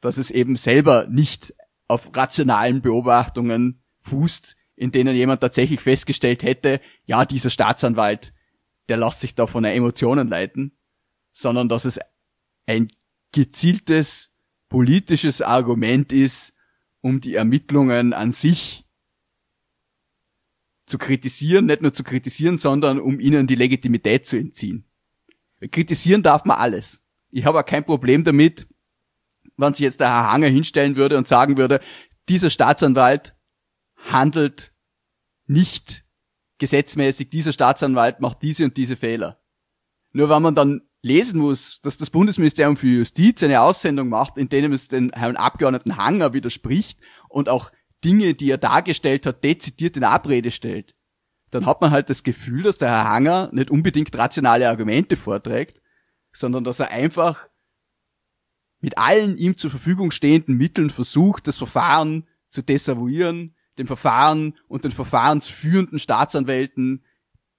dass es eben selber nicht auf rationalen Beobachtungen fußt, in denen jemand tatsächlich festgestellt hätte, ja, dieser Staatsanwalt, der lässt sich da von Emotionen leiten, sondern dass es ein gezieltes politisches Argument ist, um die Ermittlungen an sich zu kritisieren, nicht nur zu kritisieren, sondern um ihnen die Legitimität zu entziehen. Kritisieren darf man alles. Ich habe auch kein Problem damit, wenn sich jetzt der Herr Hanger hinstellen würde und sagen würde, dieser Staatsanwalt handelt nicht gesetzmäßig, dieser Staatsanwalt macht diese und diese Fehler. Nur wenn man dann lesen muss, dass das Bundesministerium für Justiz eine Aussendung macht, in denen es den Herrn Abgeordneten Hanger widerspricht und auch Dinge, die er dargestellt hat, dezidiert in Abrede stellt, dann hat man halt das Gefühl, dass der Herr Hanger nicht unbedingt rationale Argumente vorträgt, sondern dass er einfach mit allen ihm zur Verfügung stehenden Mitteln versucht, das Verfahren zu desavouieren, dem Verfahren und den verfahrensführenden Staatsanwälten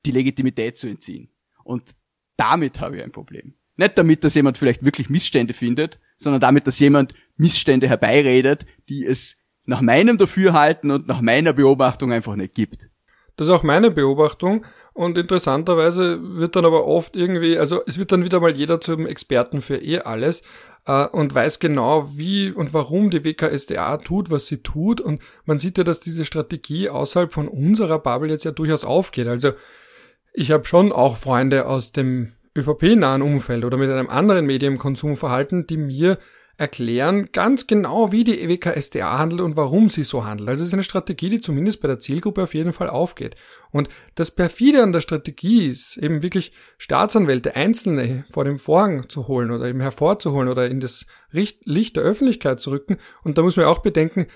die Legitimität zu entziehen. Und damit habe ich ein Problem. Nicht damit, dass jemand vielleicht wirklich Missstände findet, sondern damit, dass jemand Missstände herbeiredet, die es nach meinem Dafürhalten und nach meiner Beobachtung einfach nicht gibt. Das ist auch meine Beobachtung. Und interessanterweise wird dann aber oft irgendwie, also es wird dann wieder mal jeder zum Experten für eh alles äh, und weiß genau, wie und warum die WKSDA tut, was sie tut. Und man sieht ja, dass diese Strategie außerhalb von unserer Bubble jetzt ja durchaus aufgeht. Also ich habe schon auch Freunde aus dem ÖVP-nahen Umfeld oder mit einem anderen Medienkonsumverhalten, die mir erklären ganz genau, wie die EWK-SDA handelt und warum sie so handelt. Also es ist eine Strategie, die zumindest bei der Zielgruppe auf jeden Fall aufgeht. Und das perfide an der Strategie ist eben wirklich Staatsanwälte, Einzelne vor dem Vorhang zu holen oder eben hervorzuholen oder in das Licht der Öffentlichkeit zu rücken. Und da muss man auch bedenken,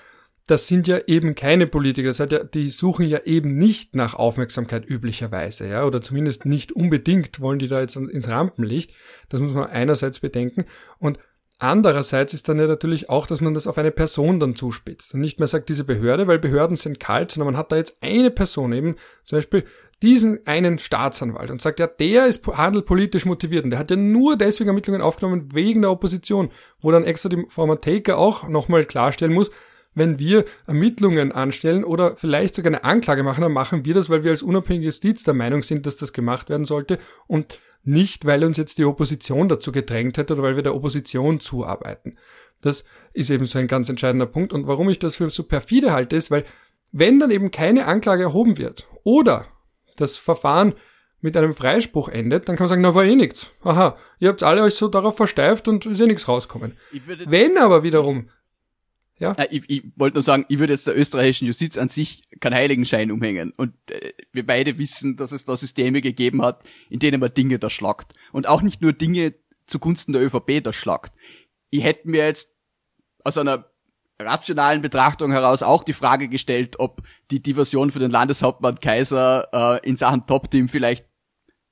das sind ja eben keine Politiker, das heißt ja, die suchen ja eben nicht nach Aufmerksamkeit üblicherweise, ja, oder zumindest nicht unbedingt wollen die da jetzt ins Rampenlicht. Das muss man einerseits bedenken. Und Andererseits ist dann ja natürlich auch, dass man das auf eine Person dann zuspitzt und nicht mehr sagt, diese Behörde, weil Behörden sind kalt, sondern man hat da jetzt eine Person eben, zum Beispiel diesen einen Staatsanwalt und sagt, ja, der ist handelt politisch motiviert und der hat ja nur deswegen Ermittlungen aufgenommen wegen der Opposition, wo dann extra die Formatheke auch nochmal klarstellen muss, wenn wir Ermittlungen anstellen oder vielleicht sogar eine Anklage machen, dann machen wir das, weil wir als unabhängige Justiz der Meinung sind, dass das gemacht werden sollte und nicht, weil uns jetzt die Opposition dazu gedrängt hätte oder weil wir der Opposition zuarbeiten. Das ist eben so ein ganz entscheidender Punkt. Und warum ich das für so perfide halte, ist, weil wenn dann eben keine Anklage erhoben wird oder das Verfahren mit einem Freispruch endet, dann kann man sagen, na war eh nichts. Aha, ihr habt alle euch so darauf versteift und ist eh nichts rauskommen. Wenn aber wiederum ja. Äh, ich, ich wollte nur sagen, ich würde jetzt der österreichischen Justiz an sich keinen Heiligenschein umhängen. Und äh, wir beide wissen, dass es da Systeme gegeben hat, in denen man Dinge da schlagt. Und auch nicht nur Dinge zugunsten der ÖVP da schlagt. Ich hätte mir jetzt aus einer rationalen Betrachtung heraus auch die Frage gestellt, ob die Diversion für den Landeshauptmann Kaiser äh, in Sachen Top-Team vielleicht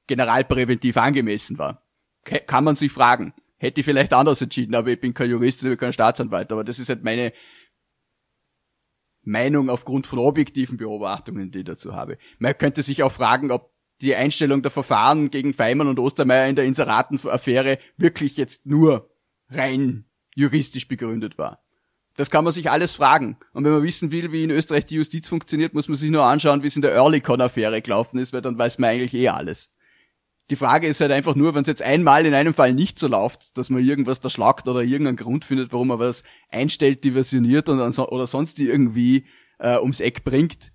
generalpräventiv angemessen war. Kann man sich fragen hätte ich vielleicht anders entschieden, aber ich bin kein Jurist und kein Staatsanwalt, aber das ist halt meine Meinung aufgrund von objektiven Beobachtungen, die ich dazu habe. Man könnte sich auch fragen, ob die Einstellung der Verfahren gegen Feimann und Ostermeier in der Inseratenaffäre wirklich jetzt nur rein juristisch begründet war. Das kann man sich alles fragen. Und wenn man wissen will, wie in Österreich die Justiz funktioniert, muss man sich nur anschauen, wie es in der Earlycon-Affäre gelaufen ist, weil dann weiß man eigentlich eh alles. Die Frage ist halt einfach nur, wenn es jetzt einmal in einem Fall nicht so läuft, dass man irgendwas da schlagt oder irgendeinen Grund findet, warum man was einstellt, diversioniert und oder sonst irgendwie äh, ums Eck bringt,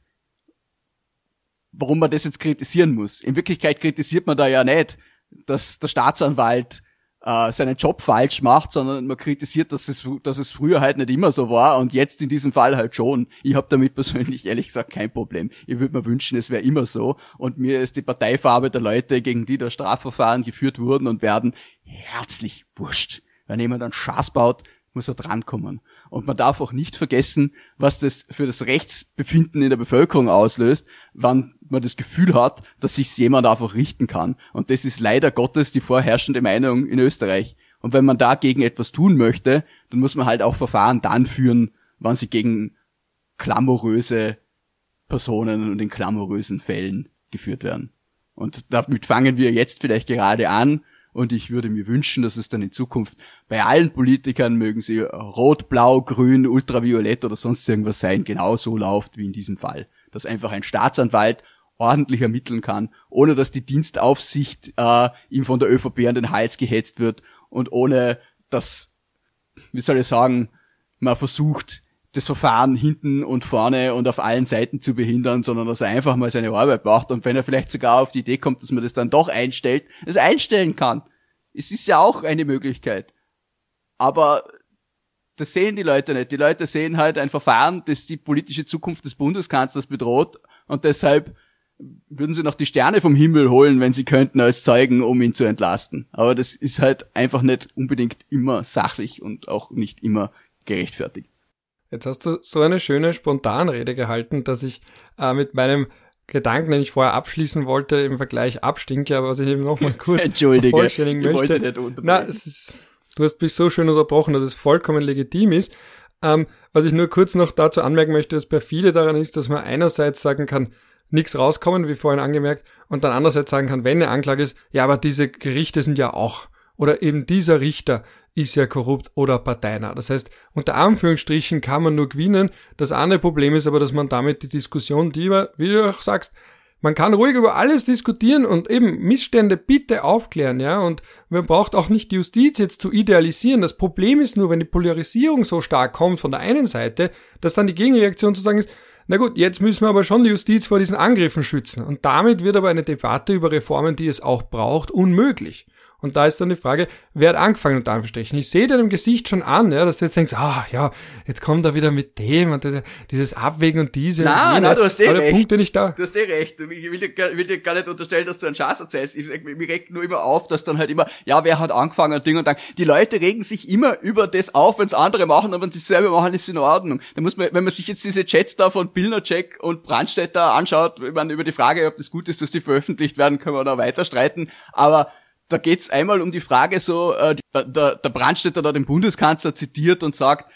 warum man das jetzt kritisieren muss. In Wirklichkeit kritisiert man da ja nicht, dass der Staatsanwalt äh, seinen Job falsch macht, sondern man kritisiert, dass es, dass es früher halt nicht immer so war und jetzt in diesem Fall halt schon. Ich habe damit *laughs* persönlich ehrlich gesagt kein Problem. Ich würde mir wünschen, es wäre immer so und mir ist die Parteifarbe der Leute, gegen die da Strafverfahren geführt wurden und werden, herzlich wurscht. Wenn jemand einen Schaß baut, muss er drankommen. Und man darf auch nicht vergessen, was das für das Rechtsbefinden in der Bevölkerung auslöst, wann man das Gefühl hat, dass sich jemand einfach richten kann. Und das ist leider Gottes die vorherrschende Meinung in Österreich. Und wenn man dagegen etwas tun möchte, dann muss man halt auch Verfahren dann führen, wann sie gegen klamoröse Personen und in klamorösen Fällen geführt werden. Und damit fangen wir jetzt vielleicht gerade an und ich würde mir wünschen, dass es dann in Zukunft bei allen Politikern, mögen sie rot, blau, grün, ultraviolett oder sonst irgendwas sein, genauso läuft wie in diesem Fall. Dass einfach ein Staatsanwalt ordentlich ermitteln kann, ohne dass die Dienstaufsicht äh, ihm von der ÖVP an den Hals gehetzt wird und ohne dass, wie soll ich sagen, man versucht, das Verfahren hinten und vorne und auf allen Seiten zu behindern, sondern dass er einfach mal seine Arbeit macht und wenn er vielleicht sogar auf die Idee kommt, dass man das dann doch einstellt, es einstellen kann. Es ist ja auch eine Möglichkeit. Aber das sehen die Leute nicht. Die Leute sehen halt ein Verfahren, das die politische Zukunft des Bundeskanzlers bedroht und deshalb würden sie noch die Sterne vom Himmel holen, wenn sie könnten, als Zeugen, um ihn zu entlasten. Aber das ist halt einfach nicht unbedingt immer sachlich und auch nicht immer gerechtfertigt. Jetzt hast du so eine schöne Spontanrede gehalten, dass ich äh, mit meinem Gedanken, den ich vorher abschließen wollte, im Vergleich abstinke, aber was ich eben noch mal *laughs* kurz vollständigen möchte. Wollte nicht Na, es ist, du hast mich so schön unterbrochen, dass es vollkommen legitim ist. Ähm, was ich nur kurz noch dazu anmerken möchte, dass bei viele daran ist, dass man einerseits sagen kann, nichts rauskommen, wie vorhin angemerkt, und dann andererseits sagen kann, wenn eine Anklage ist, ja, aber diese Gerichte sind ja auch, oder eben dieser Richter ist ja korrupt oder parteinah. Das heißt, unter Anführungsstrichen kann man nur gewinnen. Das andere Problem ist aber, dass man damit die Diskussion, die, wie du auch sagst, man kann ruhig über alles diskutieren und eben Missstände bitte aufklären, ja, und man braucht auch nicht die Justiz jetzt zu idealisieren. Das Problem ist nur, wenn die Polarisierung so stark kommt von der einen Seite, dass dann die Gegenreaktion zu sagen ist, na gut, jetzt müssen wir aber schon die Justiz vor diesen Angriffen schützen. Und damit wird aber eine Debatte über Reformen, die es auch braucht, unmöglich. Und da ist dann die Frage, wer hat angefangen unter Anführungsstrichen? Ich sehe deinem Gesicht schon an, ja, dass du jetzt denkst, ah ja, jetzt kommt er wieder mit dem und das, dieses Abwägen und diese. Nein, nein, du hast eh recht. Punkt, nicht da. Du hast eh recht. Ich will dir, will dir gar nicht unterstellen, dass du einen Schatz erzählst. Ich, mir regt nur immer auf, dass dann halt immer, ja, wer hat angefangen und Ding und dann. Die Leute regen sich immer über das auf, wenn es andere machen, aber wenn sie selber machen, ist in Ordnung. Da muss man, wenn man sich jetzt diese Chats da von Billnercheck und Brandstätter anschaut, ich meine, über die Frage, ob das gut ist, dass die veröffentlicht werden, können wir da weiter streiten. Aber da geht's einmal um die Frage so, äh, der, der Brandstätter da den Bundeskanzler zitiert und sagt,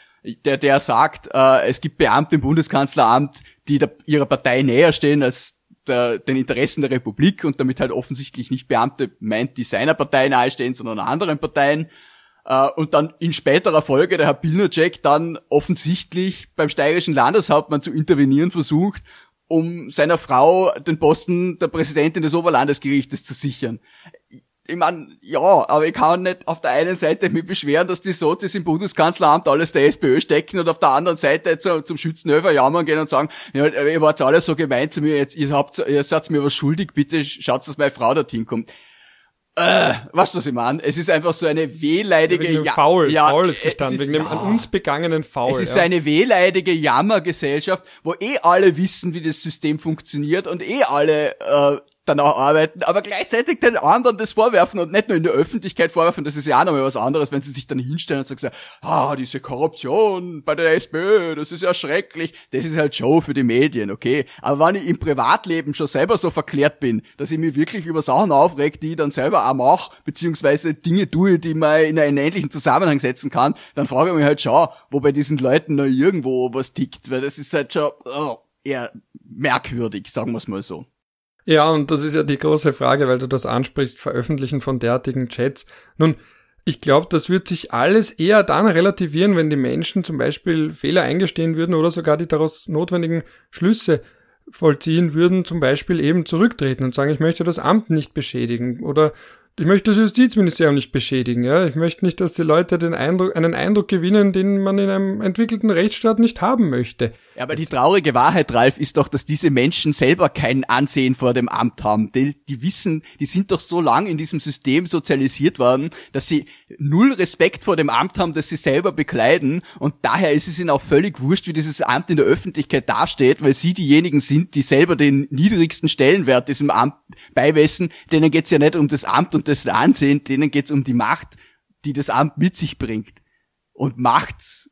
der, der sagt, äh, es gibt Beamte im Bundeskanzleramt, die der, ihrer Partei näher stehen als der, den Interessen der Republik und damit halt offensichtlich nicht Beamte meint, die seiner Partei nahestehen, sondern anderen Parteien. Uh, und dann in späterer Folge der Herr Pilnacek dann offensichtlich beim steirischen Landeshauptmann zu intervenieren versucht, um seiner Frau den Posten der Präsidentin des Oberlandesgerichtes zu sichern ich mein, ja, aber ich kann nicht auf der einen Seite mich beschweren, dass die Sozis im Bundeskanzleramt alles der SPÖ stecken und auf der anderen Seite zum, zum Schützenhöfer jammern gehen und sagen, ja, ihr wart alle so gemein zu mir, jetzt, ihr habt, ihr seid mir was schuldig, bitte schaut, dass meine Frau dorthin kommt. Äh, weißt du, was ich meine? Es ist einfach so eine wehleidige... Wegen ja, Foul, ja, Foul ist gestanden, ist, wegen dem an uns begangenen Foul. Es ist ja. eine wehleidige Jammergesellschaft, wo eh alle wissen, wie das System funktioniert und eh alle äh, danach arbeiten, aber gleichzeitig den anderen das vorwerfen und nicht nur in der Öffentlichkeit vorwerfen, das ist ja auch nochmal was anderes, wenn sie sich dann hinstellen und sagen, ah, diese Korruption bei der SPÖ, das ist ja schrecklich, das ist halt Show für die Medien, okay, aber wenn ich im Privatleben schon selber so verklärt bin, dass ich mich wirklich über Sachen aufregt, die ich dann selber auch mache, beziehungsweise Dinge tue, die man in einen ähnlichen Zusammenhang setzen kann, dann frage ich mich halt schon, wo bei diesen Leuten noch irgendwo was tickt, weil das ist halt schon oh, eher merkwürdig, sagen wir es mal so. Ja, und das ist ja die große Frage, weil du das ansprichst, Veröffentlichen von derartigen Chats. Nun, ich glaube, das wird sich alles eher dann relativieren, wenn die Menschen zum Beispiel Fehler eingestehen würden oder sogar die daraus notwendigen Schlüsse vollziehen würden, zum Beispiel eben zurücktreten und sagen, ich möchte das Amt nicht beschädigen oder ich möchte das Justizministerium nicht beschädigen, ja. Ich möchte nicht, dass die Leute den Eindruck, einen Eindruck gewinnen, den man in einem entwickelten Rechtsstaat nicht haben möchte. Ja, aber die traurige Wahrheit, Ralf, ist doch, dass diese Menschen selber kein Ansehen vor dem Amt haben. Die, die wissen, die sind doch so lang in diesem System sozialisiert worden, dass sie null Respekt vor dem Amt haben, das sie selber bekleiden. Und daher ist es ihnen auch völlig wurscht, wie dieses Amt in der Öffentlichkeit dasteht, weil sie diejenigen sind, die selber den niedrigsten Stellenwert diesem Amt beimessen. Denen geht's ja nicht um das Amt und das Ansehen, denen geht's um die Macht, die das Amt mit sich bringt. Und Macht,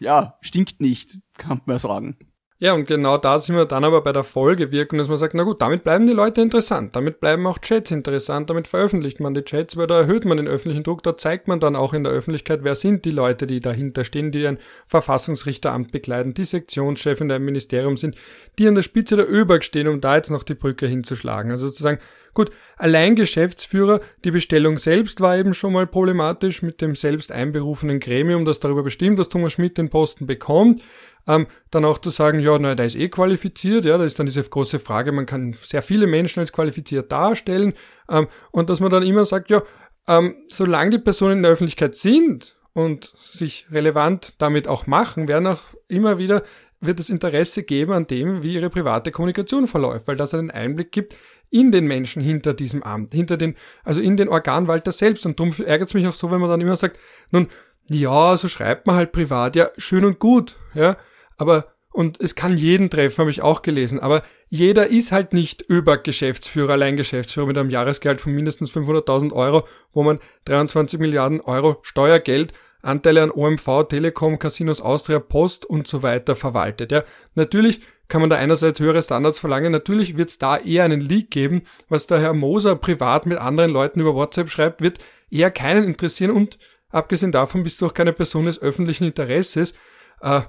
ja, stinkt nicht, kann man sagen. Ja, und genau da sind wir dann aber bei der Folgewirkung, dass man sagt, na gut, damit bleiben die Leute interessant, damit bleiben auch Chats interessant, damit veröffentlicht man die Chats, weil da erhöht man den öffentlichen Druck, da zeigt man dann auch in der Öffentlichkeit, wer sind die Leute, die dahinter stehen, die ein Verfassungsrichteramt bekleiden, die Sektionschef in einem Ministerium sind, die an der Spitze der ÖBAG stehen, um da jetzt noch die Brücke hinzuschlagen. Also sozusagen, gut, allein Geschäftsführer, die Bestellung selbst war eben schon mal problematisch mit dem selbst einberufenen Gremium, das darüber bestimmt, dass Thomas Schmidt den Posten bekommt ähm, dann auch zu sagen, ja, na, der ist eh qualifiziert, ja, da ist dann diese große Frage, man kann sehr viele Menschen als qualifiziert darstellen ähm, und dass man dann immer sagt, ja, ähm, solange die Personen in der Öffentlichkeit sind und sich relevant damit auch machen, werden auch immer wieder wird es Interesse geben an dem, wie ihre private Kommunikation verläuft, weil das einen Einblick gibt in den Menschen hinter diesem Amt, hinter den, also in den Organwalter selbst. Und darum ärgert es mich auch so, wenn man dann immer sagt, nun, ja, so schreibt man halt privat, ja, schön und gut, ja, aber und es kann jeden treffen, habe ich auch gelesen. Aber jeder ist halt nicht über Geschäftsführer, Alleingeschäftsführer mit einem Jahresgehalt von mindestens 500.000 Euro, wo man 23 Milliarden Euro Steuergeld, Anteile an OMV, Telekom, Casinos Austria, Post und so weiter verwaltet. Ja, natürlich kann man da einerseits höhere Standards verlangen. Natürlich wird es da eher einen Leak geben. Was der Herr Moser privat mit anderen Leuten über WhatsApp schreibt, wird eher keinen interessieren und abgesehen davon bist du auch keine Person des öffentlichen Interesses. Äh,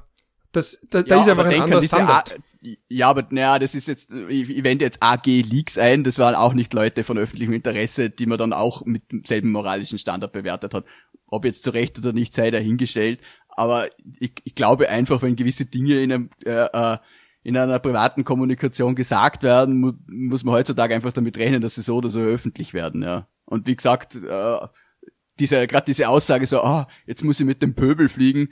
das, da, da ist einfach ein anderer Standard. ja, aber naja, das ist jetzt, ich, ich wende jetzt AG Leaks ein, das waren auch nicht Leute von öffentlichem Interesse, die man dann auch mit demselben moralischen Standard bewertet hat. Ob jetzt zu Recht oder nicht, sei dahingestellt. Aber ich, ich glaube einfach, wenn gewisse Dinge in einem, äh, äh in einer privaten Kommunikation gesagt werden, mu muss man heutzutage einfach damit rechnen, dass sie so oder so öffentlich werden, ja. Und wie gesagt, äh, diese, gerade diese Aussage so, ah, jetzt muss ich mit dem Pöbel fliegen,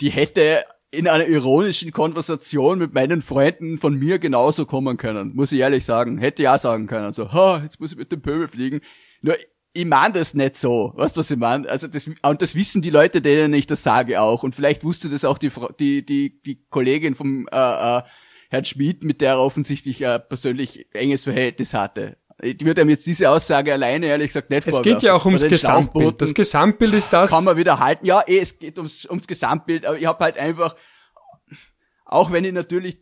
die hätte in einer ironischen Konversation mit meinen Freunden von mir genauso kommen können, muss ich ehrlich sagen. Hätte ja sagen können, so, ha, jetzt muss ich mit dem Pöbel fliegen. Nur, ich meine das nicht so. Weißt du, was ich meine? Also das, und das wissen die Leute, denen ich das sage auch. Und vielleicht wusste das auch die, die, die, die Kollegin vom äh, äh, Herrn Schmid, mit der er offensichtlich äh, persönlich enges Verhältnis hatte. Ich würde ihm jetzt diese Aussage alleine ehrlich gesagt nicht Es vorwerfen. geht ja auch ums Gesamtbild. Das Gesamtbild ist das. Kann man wieder halten. Ja, eh, es geht ums, ums Gesamtbild. Aber ich habe halt einfach, auch wenn ich natürlich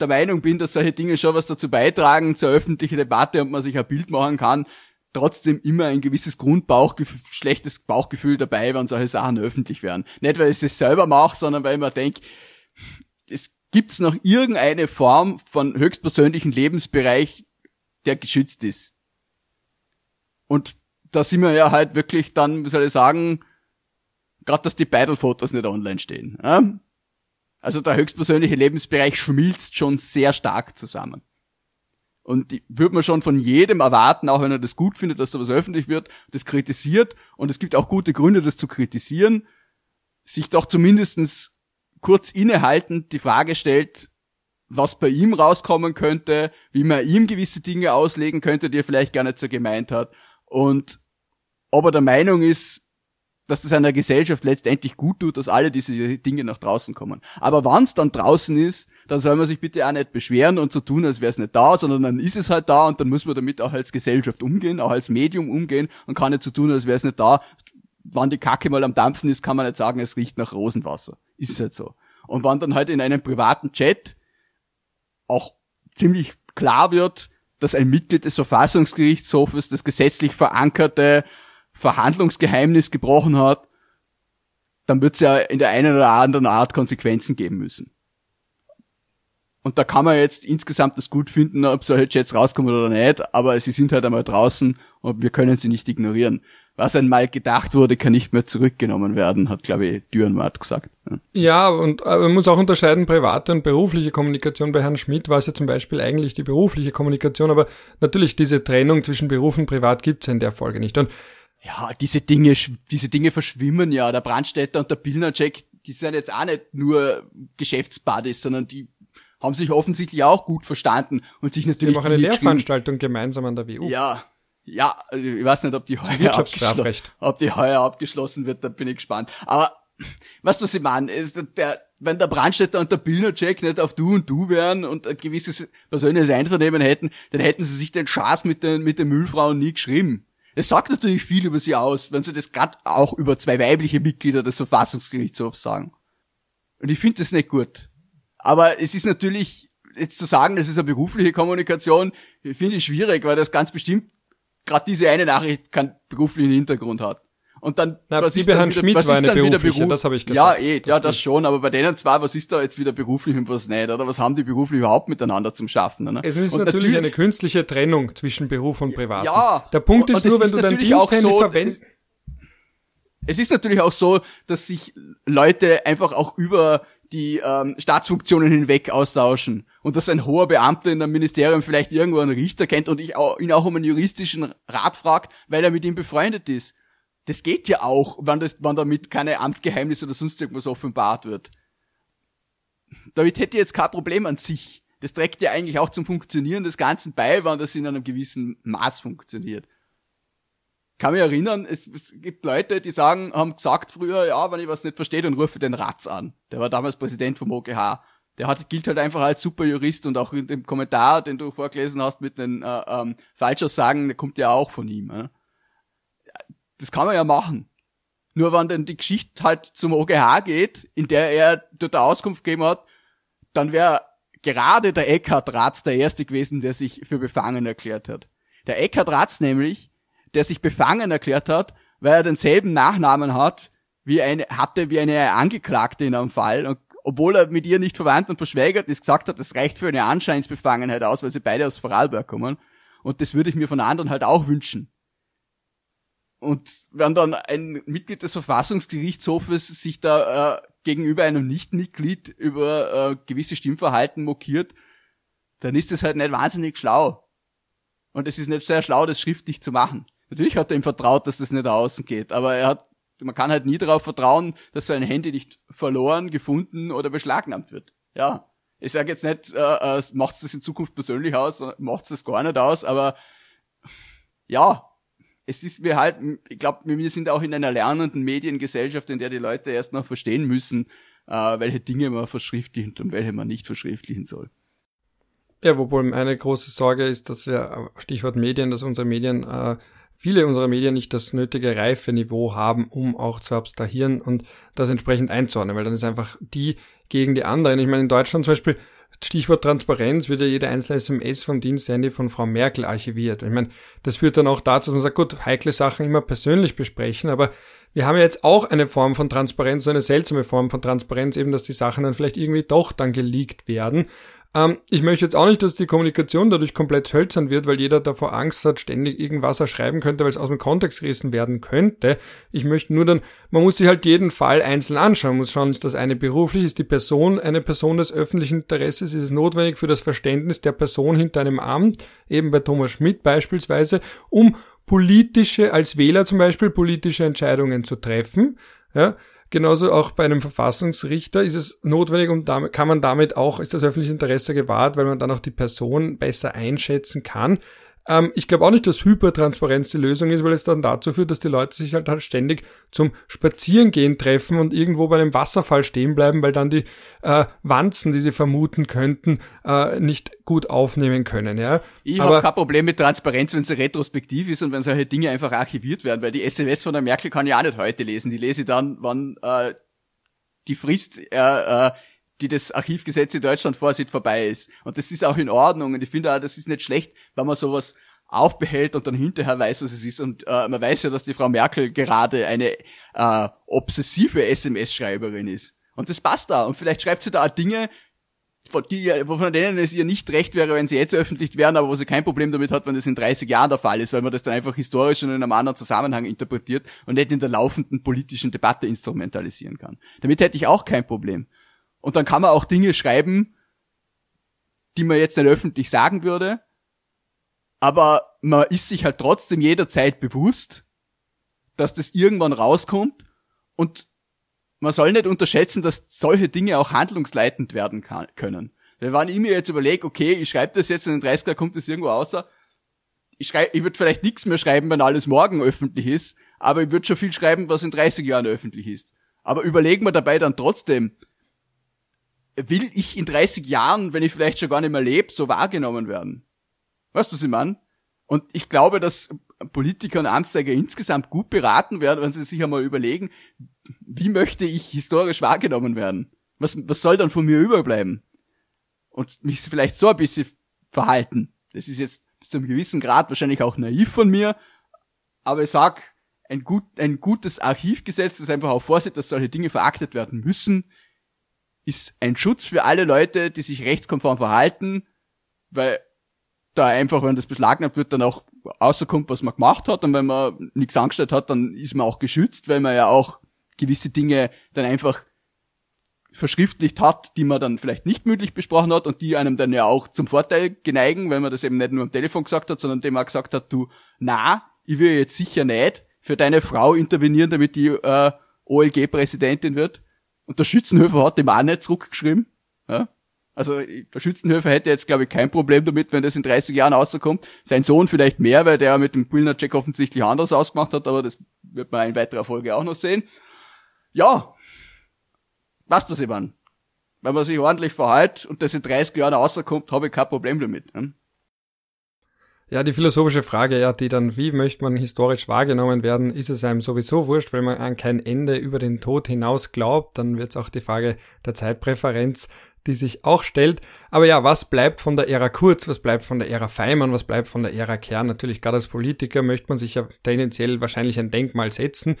der Meinung bin, dass solche Dinge schon was dazu beitragen zur öffentlichen Debatte und man sich ein Bild machen kann, trotzdem immer ein gewisses Grundbauchgefühl, schlechtes Bauchgefühl dabei, wenn solche Sachen öffentlich werden. Nicht, weil ich es selber mache, sondern weil ich mir denke, es gibt's noch irgendeine Form von höchstpersönlichen Lebensbereich, der geschützt ist. Und da sind wir ja halt wirklich dann, wie soll ich sagen, gerade dass die Beidel-Fotos nicht online stehen. Ja? Also der höchstpersönliche Lebensbereich schmilzt schon sehr stark zusammen. Und die würde man schon von jedem erwarten, auch wenn er das gut findet, dass sowas öffentlich wird, das kritisiert, und es gibt auch gute Gründe, das zu kritisieren, sich doch zumindestens kurz innehaltend die Frage stellt, was bei ihm rauskommen könnte, wie man ihm gewisse Dinge auslegen könnte, die er vielleicht gar nicht so gemeint hat. Und ob er der Meinung ist, dass das einer Gesellschaft letztendlich gut tut, dass alle diese Dinge nach draußen kommen. Aber wenn es dann draußen ist, dann soll man sich bitte auch nicht beschweren und so tun, als wäre es nicht da, sondern dann ist es halt da und dann muss man damit auch als Gesellschaft umgehen, auch als Medium umgehen und kann nicht so tun, als wäre es nicht da. Wann die Kacke mal am Dampfen ist, kann man nicht sagen, es riecht nach Rosenwasser. Ist halt so. Und wann dann halt in einem privaten Chat auch ziemlich klar wird, dass ein Mitglied des Verfassungsgerichtshofes das gesetzlich verankerte Verhandlungsgeheimnis gebrochen hat, dann wird es ja in der einen oder anderen Art Konsequenzen geben müssen. Und da kann man jetzt insgesamt das gut finden, ob solche Chats rauskommen oder nicht, aber sie sind halt einmal draußen und wir können sie nicht ignorieren was einmal gedacht wurde, kann nicht mehr zurückgenommen werden, hat, glaube ich, Dürrenmatt gesagt. Ja, und äh, man muss auch unterscheiden, private und berufliche Kommunikation. Bei Herrn Schmidt war es ja zum Beispiel eigentlich die berufliche Kommunikation, aber natürlich diese Trennung zwischen Beruf und Privat gibt es in der Folge nicht. Und ja, diese Dinge, diese Dinge verschwimmen ja. Der Brandstätter und der Pilnacek, die sind jetzt auch nicht nur Geschäftsbuddies, sondern die haben sich offensichtlich auch gut verstanden und sich natürlich. Sie haben auch eine Lehrveranstaltung gemeinsam an der WU. Ja, ja, ich weiß nicht, ob die heuer, abgeschlossen, ob die heuer abgeschlossen wird, da bin ich gespannt. Aber, weißt du, was ich meine? Äh, der, wenn der Brandstätter und der Billner-Check nicht auf du und du wären und ein gewisses persönliches Einvernehmen hätten, dann hätten sie sich den Schaß mit den, mit den Müllfrauen nie geschrieben. Es sagt natürlich viel über sie aus, wenn sie das gerade auch über zwei weibliche Mitglieder des Verfassungsgerichtshofs sagen. Und ich finde das nicht gut. Aber es ist natürlich, jetzt zu sagen, das ist eine berufliche Kommunikation, finde ich schwierig, weil das ganz bestimmt gerade diese eine Nachricht keinen beruflichen Hintergrund hat. Und dann, Na, was ist dann, wieder, was ist dann wieder beruflich, das habe ich gesagt. Ja, eh, das ja, das schon, aber bei denen zwei, was ist da jetzt wieder beruflich und was nicht, oder was haben die beruflich überhaupt miteinander zum Schaffen? Ne? Es ist natürlich, natürlich eine künstliche Trennung zwischen Beruf und Privat. Ja. Der Punkt ist nur, wenn du dein Diensthandy so, verwendest. Es ist natürlich auch so, dass sich Leute einfach auch über die ähm, Staatsfunktionen hinweg austauschen und dass ein hoher Beamter in einem Ministerium vielleicht irgendwo einen Richter kennt und ich auch, ihn auch um einen juristischen Rat fragt, weil er mit ihm befreundet ist. Das geht ja auch, wenn, das, wenn damit keine Amtsgeheimnisse oder sonst irgendwas offenbart wird. Damit hätte ich jetzt kein Problem an sich. Das trägt ja eigentlich auch zum Funktionieren des Ganzen bei, wenn das in einem gewissen Maß funktioniert kann mich erinnern, es, es, gibt Leute, die sagen, haben gesagt früher, ja, wenn ich was nicht verstehe, dann rufe den Ratz an. Der war damals Präsident vom OGH. Der hat, gilt halt einfach als super Jurist und auch in dem Kommentar, den du vorgelesen hast mit den äh, ähm, Falschaussagen, der kommt ja auch von ihm. Äh. Das kann man ja machen. Nur wenn dann die Geschichte halt zum OGH geht, in der er dort Auskunft gegeben hat, dann wäre gerade der Eckhard Ratz der Erste gewesen, der sich für befangen erklärt hat. Der Eckhard Ratz nämlich, der sich befangen erklärt hat, weil er denselben Nachnamen hat, wie eine, hatte wie eine Angeklagte in einem Fall und obwohl er mit ihr nicht verwandt und verschwägert ist, gesagt hat, das reicht für eine Anscheinsbefangenheit aus, weil sie beide aus Vorarlberg kommen. Und das würde ich mir von anderen halt auch wünschen. Und wenn dann ein Mitglied des Verfassungsgerichtshofes sich da äh, gegenüber einem Nichtmitglied über äh, gewisse Stimmverhalten mokiert, dann ist das halt nicht wahnsinnig schlau. Und es ist nicht sehr schlau, das schriftlich zu machen. Natürlich hat er ihm vertraut, dass das nicht außen geht, aber er hat man kann halt nie darauf vertrauen, dass sein Handy nicht verloren, gefunden oder beschlagnahmt wird. Ja. Ich sage jetzt nicht, äh, äh, macht das in Zukunft persönlich aus, macht das gar nicht aus, aber ja, es ist mir halt, ich glaube, wir sind auch in einer lernenden Mediengesellschaft, in der die Leute erst noch verstehen müssen, äh, welche Dinge man verschriftlichen und welche man nicht verschriftlichen soll. Ja, wobei meine große Sorge ist, dass wir, Stichwort Medien, dass unsere Medien äh, viele unserer Medien nicht das nötige Reifeniveau haben, um auch zu abstrahieren und das entsprechend einzuordnen, weil dann ist einfach die gegen die anderen. Ich meine, in Deutschland zum Beispiel, Stichwort Transparenz, wird ja jede einzelne SMS vom Diensthandy von Frau Merkel archiviert. Ich meine, das führt dann auch dazu, dass man sagt, gut, heikle Sachen immer persönlich besprechen, aber wir haben ja jetzt auch eine Form von Transparenz, eine seltsame Form von Transparenz, eben, dass die Sachen dann vielleicht irgendwie doch dann geleakt werden. Ähm, ich möchte jetzt auch nicht, dass die Kommunikation dadurch komplett hölzern wird, weil jeder davor Angst hat, ständig irgendwas erschreiben könnte, weil es aus dem Kontext gerissen werden könnte. Ich möchte nur dann, man muss sich halt jeden Fall einzeln anschauen, man muss schauen, ist das eine beruflich, ist die Person eine Person des öffentlichen Interesses, ist es notwendig für das Verständnis der Person hinter einem Amt, eben bei Thomas Schmidt beispielsweise, um politische, als Wähler zum Beispiel, politische Entscheidungen zu treffen. Ja, Genauso auch bei einem Verfassungsrichter ist es notwendig und damit kann man damit auch, ist das öffentliche Interesse gewahrt, weil man dann auch die Person besser einschätzen kann. Ähm, ich glaube auch nicht, dass Hypertransparenz die Lösung ist, weil es dann dazu führt, dass die Leute sich halt, halt ständig zum Spazierengehen treffen und irgendwo bei einem Wasserfall stehen bleiben, weil dann die äh, Wanzen, die sie vermuten könnten, äh, nicht gut aufnehmen können. Ja? Ich habe kein Problem mit Transparenz, wenn sie retrospektiv ist und wenn solche Dinge einfach archiviert werden, weil die SMS von der Merkel kann ich auch nicht heute lesen. Die lese ich dann, wann äh, die Frist äh, äh, die das Archivgesetz in Deutschland vorsieht, vorbei ist. Und das ist auch in Ordnung. Und ich finde auch, das ist nicht schlecht, wenn man sowas aufbehält und dann hinterher weiß, was es ist. Und äh, man weiß ja, dass die Frau Merkel gerade eine äh, obsessive SMS-Schreiberin ist. Und das passt da. Und vielleicht schreibt sie da auch Dinge, von, die, von denen es ihr nicht recht wäre, wenn sie jetzt öffentlich wären, aber wo sie kein Problem damit hat, wenn das in 30 Jahren der Fall ist, weil man das dann einfach historisch und in einem anderen Zusammenhang interpretiert und nicht in der laufenden politischen Debatte instrumentalisieren kann. Damit hätte ich auch kein Problem. Und dann kann man auch Dinge schreiben, die man jetzt nicht öffentlich sagen würde. Aber man ist sich halt trotzdem jederzeit bewusst, dass das irgendwann rauskommt und man soll nicht unterschätzen, dass solche Dinge auch handlungsleitend werden kann, können. Weil wenn ich mir jetzt überlege, okay, ich schreibe das jetzt in den 30er, kommt das irgendwo außer, ich schreibe, ich würde vielleicht nichts mehr schreiben, wenn alles morgen öffentlich ist, aber ich würde schon viel schreiben, was in 30 Jahren öffentlich ist. Aber überlegen wir dabei dann trotzdem, will ich in 30 Jahren, wenn ich vielleicht schon gar nicht mehr lebe, so wahrgenommen werden? Weißt du, was ich meine? Und ich glaube, dass Politiker und Amtsträger insgesamt gut beraten werden, wenn sie sich einmal überlegen, wie möchte ich historisch wahrgenommen werden? Was, was soll dann von mir überbleiben? Und mich vielleicht so ein bisschen verhalten. Das ist jetzt bis zu einem gewissen Grad wahrscheinlich auch naiv von mir, aber ich sag, ein, gut, ein gutes Archivgesetz, das einfach auch vorsieht, dass solche Dinge veraktet werden müssen, ist ein Schutz für alle Leute, die sich rechtskonform verhalten, weil da einfach, wenn das beschlagnahmt wird, dann auch rauskommt, was man gemacht hat und wenn man nichts angestellt hat, dann ist man auch geschützt, weil man ja auch gewisse Dinge dann einfach verschriftlicht hat, die man dann vielleicht nicht mündlich besprochen hat und die einem dann ja auch zum Vorteil geneigen, weil man das eben nicht nur am Telefon gesagt hat, sondern dem auch gesagt hat, du, na, ich will jetzt sicher nicht für deine Frau intervenieren, damit die äh, OLG-Präsidentin wird. Und der Schützenhöfer hat dem auch nicht zurückgeschrieben. Ja? Also der Schützenhöfer hätte jetzt, glaube ich, kein Problem damit, wenn das in 30 Jahren rauskommt. Sein Sohn vielleicht mehr, weil der mit dem Pilner-Check offensichtlich anders ausgemacht hat, aber das wird man in weiterer Folge auch noch sehen. Ja, was das, Ivan? wenn man sich ordentlich verhält und das in 30 Jahren rauskommt, habe ich kein Problem damit. Ne? Ja, die philosophische Frage, ja, die dann, wie möchte man historisch wahrgenommen werden, ist es einem sowieso wurscht, weil man an kein Ende über den Tod hinaus glaubt, dann wird es auch die Frage der Zeitpräferenz, die sich auch stellt. Aber ja, was bleibt von der Ära Kurz, was bleibt von der Ära Feimann, was bleibt von der Ära Kern? Natürlich, gerade als Politiker möchte man sich ja tendenziell wahrscheinlich ein Denkmal setzen.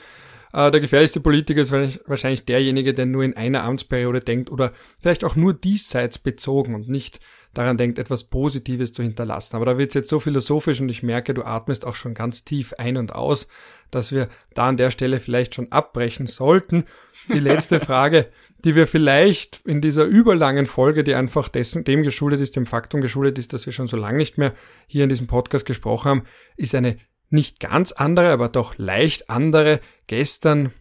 Äh, der gefährlichste Politiker ist wahrscheinlich derjenige, der nur in einer Amtsperiode denkt oder vielleicht auch nur diesseits bezogen und nicht daran denkt, etwas Positives zu hinterlassen. Aber da wird es jetzt so philosophisch und ich merke, du atmest auch schon ganz tief ein und aus, dass wir da an der Stelle vielleicht schon abbrechen sollten. Die letzte *laughs* Frage, die wir vielleicht in dieser überlangen Folge, die einfach dessen, dem geschuldet ist, dem Faktum geschuldet ist, dass wir schon so lange nicht mehr hier in diesem Podcast gesprochen haben, ist eine nicht ganz andere, aber doch leicht andere. Gestern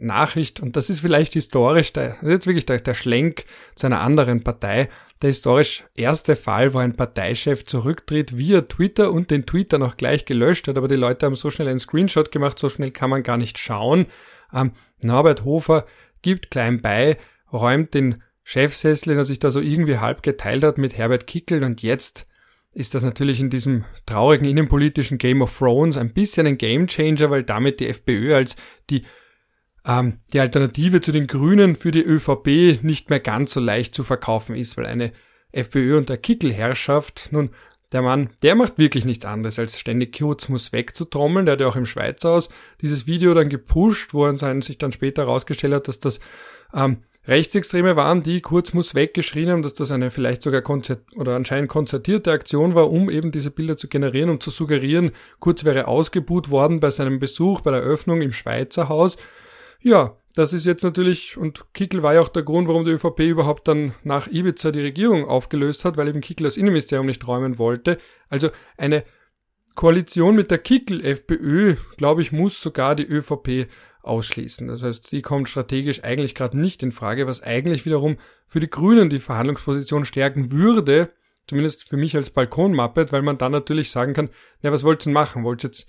Nachricht, und das ist vielleicht historisch, der, das ist jetzt wirklich der, der Schlenk zu einer anderen Partei, der historisch erste Fall, wo ein Parteichef zurücktritt via Twitter und den Twitter noch gleich gelöscht hat, aber die Leute haben so schnell einen Screenshot gemacht, so schnell kann man gar nicht schauen. Ähm, Norbert Hofer gibt klein bei, räumt den Chefsessel, den er sich da so irgendwie halb geteilt hat mit Herbert Kickel. Und jetzt ist das natürlich in diesem traurigen innenpolitischen Game of Thrones ein bisschen ein Gamechanger, weil damit die FPÖ als die ähm, die Alternative zu den Grünen für die ÖVP nicht mehr ganz so leicht zu verkaufen ist, weil eine FPÖ unter Kickelherrschaft, nun, der Mann, der macht wirklich nichts anderes, als ständig Kurz muss wegzutrommeln. Der hat ja auch im Schweizer Haus dieses Video dann gepusht, wo er sich dann später herausgestellt hat, dass das ähm, Rechtsextreme waren, die Kurz muss weggeschrien haben, dass das eine vielleicht sogar konzert oder anscheinend konzertierte Aktion war, um eben diese Bilder zu generieren, um zu suggerieren, Kurz wäre ausgebuht worden bei seinem Besuch bei der Öffnung im Schweizer Haus. Ja, das ist jetzt natürlich, und Kickel war ja auch der Grund, warum die ÖVP überhaupt dann nach Ibiza die Regierung aufgelöst hat, weil eben Kickel das Innenministerium nicht räumen wollte. Also eine Koalition mit der Kickel-FPÖ, glaube ich, muss sogar die ÖVP ausschließen. Das heißt, die kommt strategisch eigentlich gerade nicht in Frage, was eigentlich wiederum für die Grünen die Verhandlungsposition stärken würde, zumindest für mich als Balkonmappet, weil man dann natürlich sagen kann, na, was wollt ihr denn machen? Wollt ihr jetzt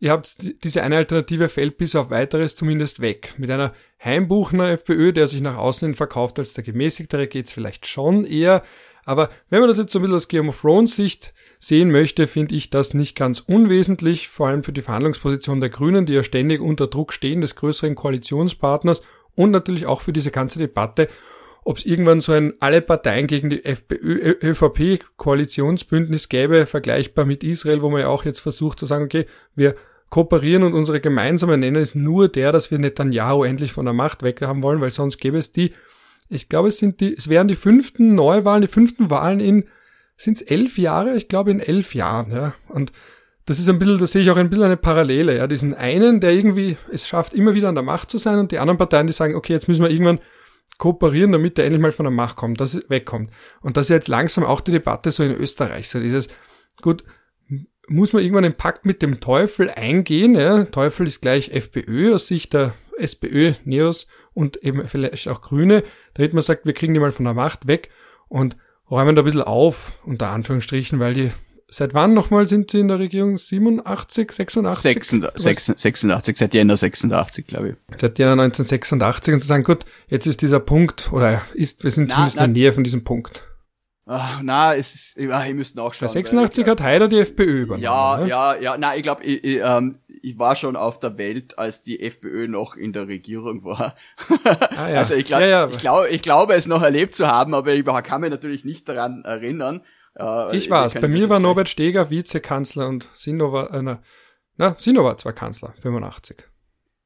ihr habt diese eine Alternative fällt bis auf weiteres zumindest weg. Mit einer Heimbuchner FPÖ, der sich nach außen hin verkauft als der gemäßigtere, geht's vielleicht schon eher. Aber wenn man das jetzt so ein bisschen aus Game of Thrones Sicht sehen möchte, finde ich das nicht ganz unwesentlich, vor allem für die Verhandlungsposition der Grünen, die ja ständig unter Druck stehen, des größeren Koalitionspartners und natürlich auch für diese ganze Debatte, ob es irgendwann so ein alle Parteien gegen die FPÖ, ÖVP Koalitionsbündnis gäbe, vergleichbar mit Israel, wo man ja auch jetzt versucht zu sagen, okay, wir kooperieren und unsere gemeinsame Nenner ist nur der, dass wir Netanyahu endlich von der Macht weg haben wollen, weil sonst gäbe es die, ich glaube, es sind die, es wären die fünften Neuwahlen, die fünften Wahlen in, sind es elf Jahre? Ich glaube in elf Jahren, ja. Und das ist ein bisschen, da sehe ich auch ein bisschen eine Parallele, ja. Diesen einen, der irgendwie es schafft, immer wieder an der Macht zu sein und die anderen Parteien, die sagen, okay, jetzt müssen wir irgendwann kooperieren, damit der endlich mal von der Macht kommt, dass es wegkommt. Und das ist jetzt langsam auch die Debatte so in Österreich, so dieses, gut, muss man irgendwann einen Pakt mit dem Teufel eingehen. Ja? Teufel ist gleich FPÖ aus Sicht der SPÖ, Neos und eben vielleicht auch Grüne, damit man sagt, wir kriegen die mal von der Macht weg und räumen da ein bisschen auf, unter Anführungsstrichen, weil die Seit wann nochmal sind sie in der Regierung? 87, 86? 86, 86 seit Jänner 86, glaube ich. Seit Jänner 1986 und zu sagen, gut, jetzt ist dieser Punkt, oder ist, wir sind na, zumindest na, in der Nähe von diesem Punkt. Ach, na, es ist, ah, ich müsste auch schauen. Bei 86 hat Haider die FPÖ übernommen. Ja, ne? ja, ja, na, ich glaube, ich, ich, ähm, ich war schon auf der Welt, als die FPÖ noch in der Regierung war. Ah, ja. *laughs* Also ich glaube, ja, ja. ich glaube, ich glaube es noch erlebt zu haben, aber ich kann mich natürlich nicht daran erinnern. Äh, ich war's. Bei mir war Norbert Steger Vizekanzler und Sino war, äh, na, na, Sino war zwar Kanzler, 85.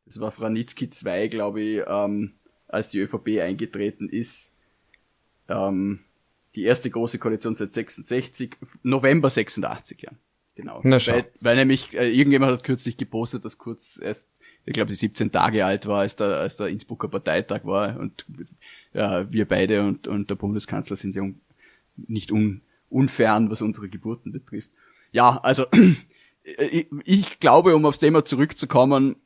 Das war Franitzky 2, glaube ich, ähm, als die ÖVP eingetreten ist. Ähm, die erste große Koalition seit 66, November 86, ja. Genau. Na, schau. Weil, weil nämlich äh, irgendjemand hat kürzlich gepostet, dass kurz erst, ich glaube, sie 17 Tage alt war, als der, als der Innsbrucker Parteitag war und ja, wir beide und, und der Bundeskanzler sind ja un, nicht un, unfern, was unsere Geburten betrifft. Ja, also *clears throat* ich, ich glaube, um aufs Thema zurückzukommen,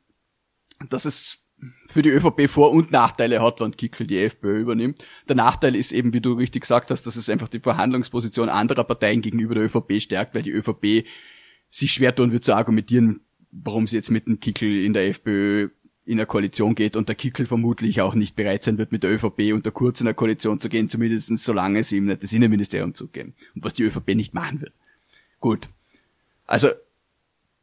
dass es für die ÖVP Vor- und Nachteile hat, wenn Kickel die FPÖ übernimmt. Der Nachteil ist eben, wie du richtig gesagt hast, dass es einfach die Verhandlungsposition anderer Parteien gegenüber der ÖVP stärkt, weil die ÖVP sich schwer tun wird zu argumentieren, warum sie jetzt mit dem Kickel in der FPÖ in eine Koalition geht und der Kickel vermutlich auch nicht bereit sein wird, mit der ÖVP und der Kurz in eine Koalition zu gehen, zumindest solange sie ihm nicht das Innenministerium zugeben. Und was die ÖVP nicht machen wird. Gut. Also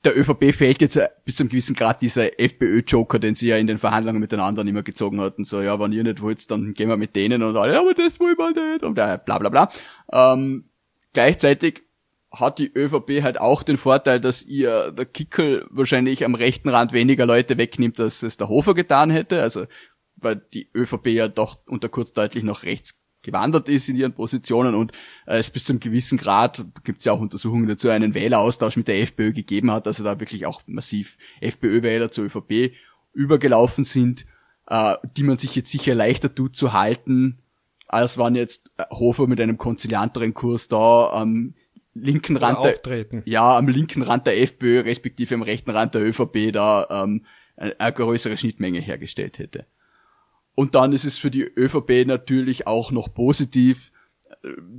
der ÖVP fehlt jetzt bis zu einem gewissen Grad dieser FPÖ-Joker, den sie ja in den Verhandlungen mit den anderen immer gezogen hatten. So, ja, wenn ihr nicht wollt, dann gehen wir mit denen und alle, ja, aber das wollen wir nicht und bla bla bla. Ähm, gleichzeitig hat die ÖVP halt auch den Vorteil, dass ihr der Kickel wahrscheinlich am rechten Rand weniger Leute wegnimmt, als es der Hofer getan hätte. Also weil die ÖVP ja doch unter kurz deutlich noch rechts gewandert ist in ihren Positionen und äh, es bis zu einem gewissen Grad, gibt es ja auch Untersuchungen dazu, einen Wähleraustausch mit der FPÖ gegeben hat, also da wirklich auch massiv FPÖ-Wähler zur ÖVP übergelaufen sind, äh, die man sich jetzt sicher leichter tut zu halten, als waren jetzt äh, Hofer mit einem konzilianteren Kurs da am linken Rand der, ja, am linken Rand der FPÖ, respektive am rechten Rand der ÖVP da ähm, eine größere Schnittmenge hergestellt hätte. Und dann ist es für die ÖVP natürlich auch noch positiv,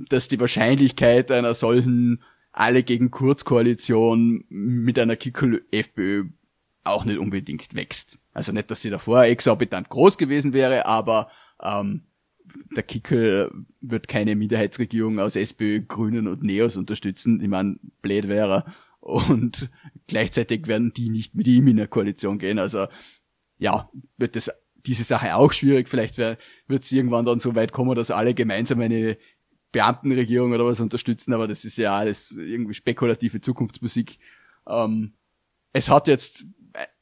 dass die Wahrscheinlichkeit einer solchen alle gegen Kurzkoalition mit einer Kickel-FPÖ auch nicht unbedingt wächst. Also nicht, dass sie davor exorbitant groß gewesen wäre, aber ähm, der Kickel wird keine Minderheitsregierung aus SPÖ, Grünen und Neos unterstützen. Ich meine, blöd wäre. Und gleichzeitig werden die nicht mit ihm in eine Koalition gehen. Also ja, wird das diese Sache auch schwierig. Vielleicht wird es irgendwann dann so weit kommen, dass alle gemeinsam eine Beamtenregierung oder was unterstützen, aber das ist ja alles irgendwie spekulative Zukunftsmusik. Ähm, es hat jetzt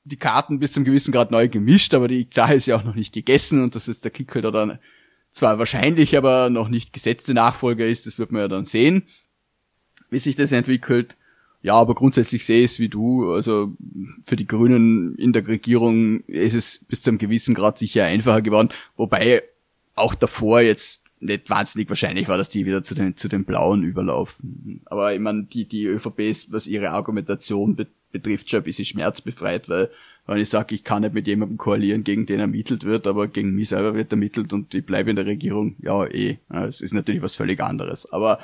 die Karten bis zum gewissen Grad neu gemischt, aber die Sache ist ja auch noch nicht gegessen und dass jetzt der Kick halt dann zwar wahrscheinlich, aber noch nicht gesetzte Nachfolger ist, das wird man ja dann sehen, wie sich das entwickelt. Ja, aber grundsätzlich sehe ich es wie du. Also für die Grünen in der Regierung ist es bis zu einem gewissen Grad sicher einfacher geworden. Wobei auch davor jetzt nicht wahnsinnig wahrscheinlich war, dass die wieder zu den, zu den Blauen überlaufen. Aber ich meine, die, die ÖVP ist, was ihre Argumentation be betrifft, schon ein bisschen schmerzbefreit, weil wenn ich sage, ich kann nicht mit jemandem koalieren, gegen den ermittelt wird, aber gegen mich selber wird ermittelt und ich bleibe in der Regierung, ja eh. Es ist natürlich was völlig anderes. Aber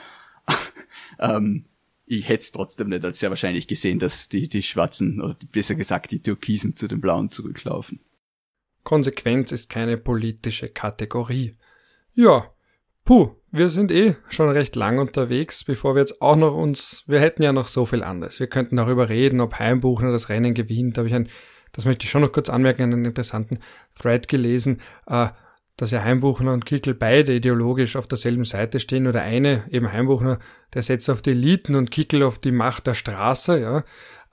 *laughs* ähm, ich hätte es trotzdem nicht als sehr wahrscheinlich gesehen, dass die, die Schwarzen, oder besser gesagt die Türkisen zu den Blauen zurücklaufen. Konsequenz ist keine politische Kategorie. Ja, puh, wir sind eh schon recht lang unterwegs, bevor wir jetzt auch noch uns, wir hätten ja noch so viel anderes. Wir könnten darüber reden, ob Heimbuchner das Rennen gewinnt. Da habe ich ein, das möchte ich schon noch kurz anmerken, einen interessanten Thread gelesen. Äh, dass ja Heimbuchner und Kickel beide ideologisch auf derselben Seite stehen oder eine, eben Heimbuchner, der setzt auf die Eliten und Kickel auf die Macht der Straße, ja.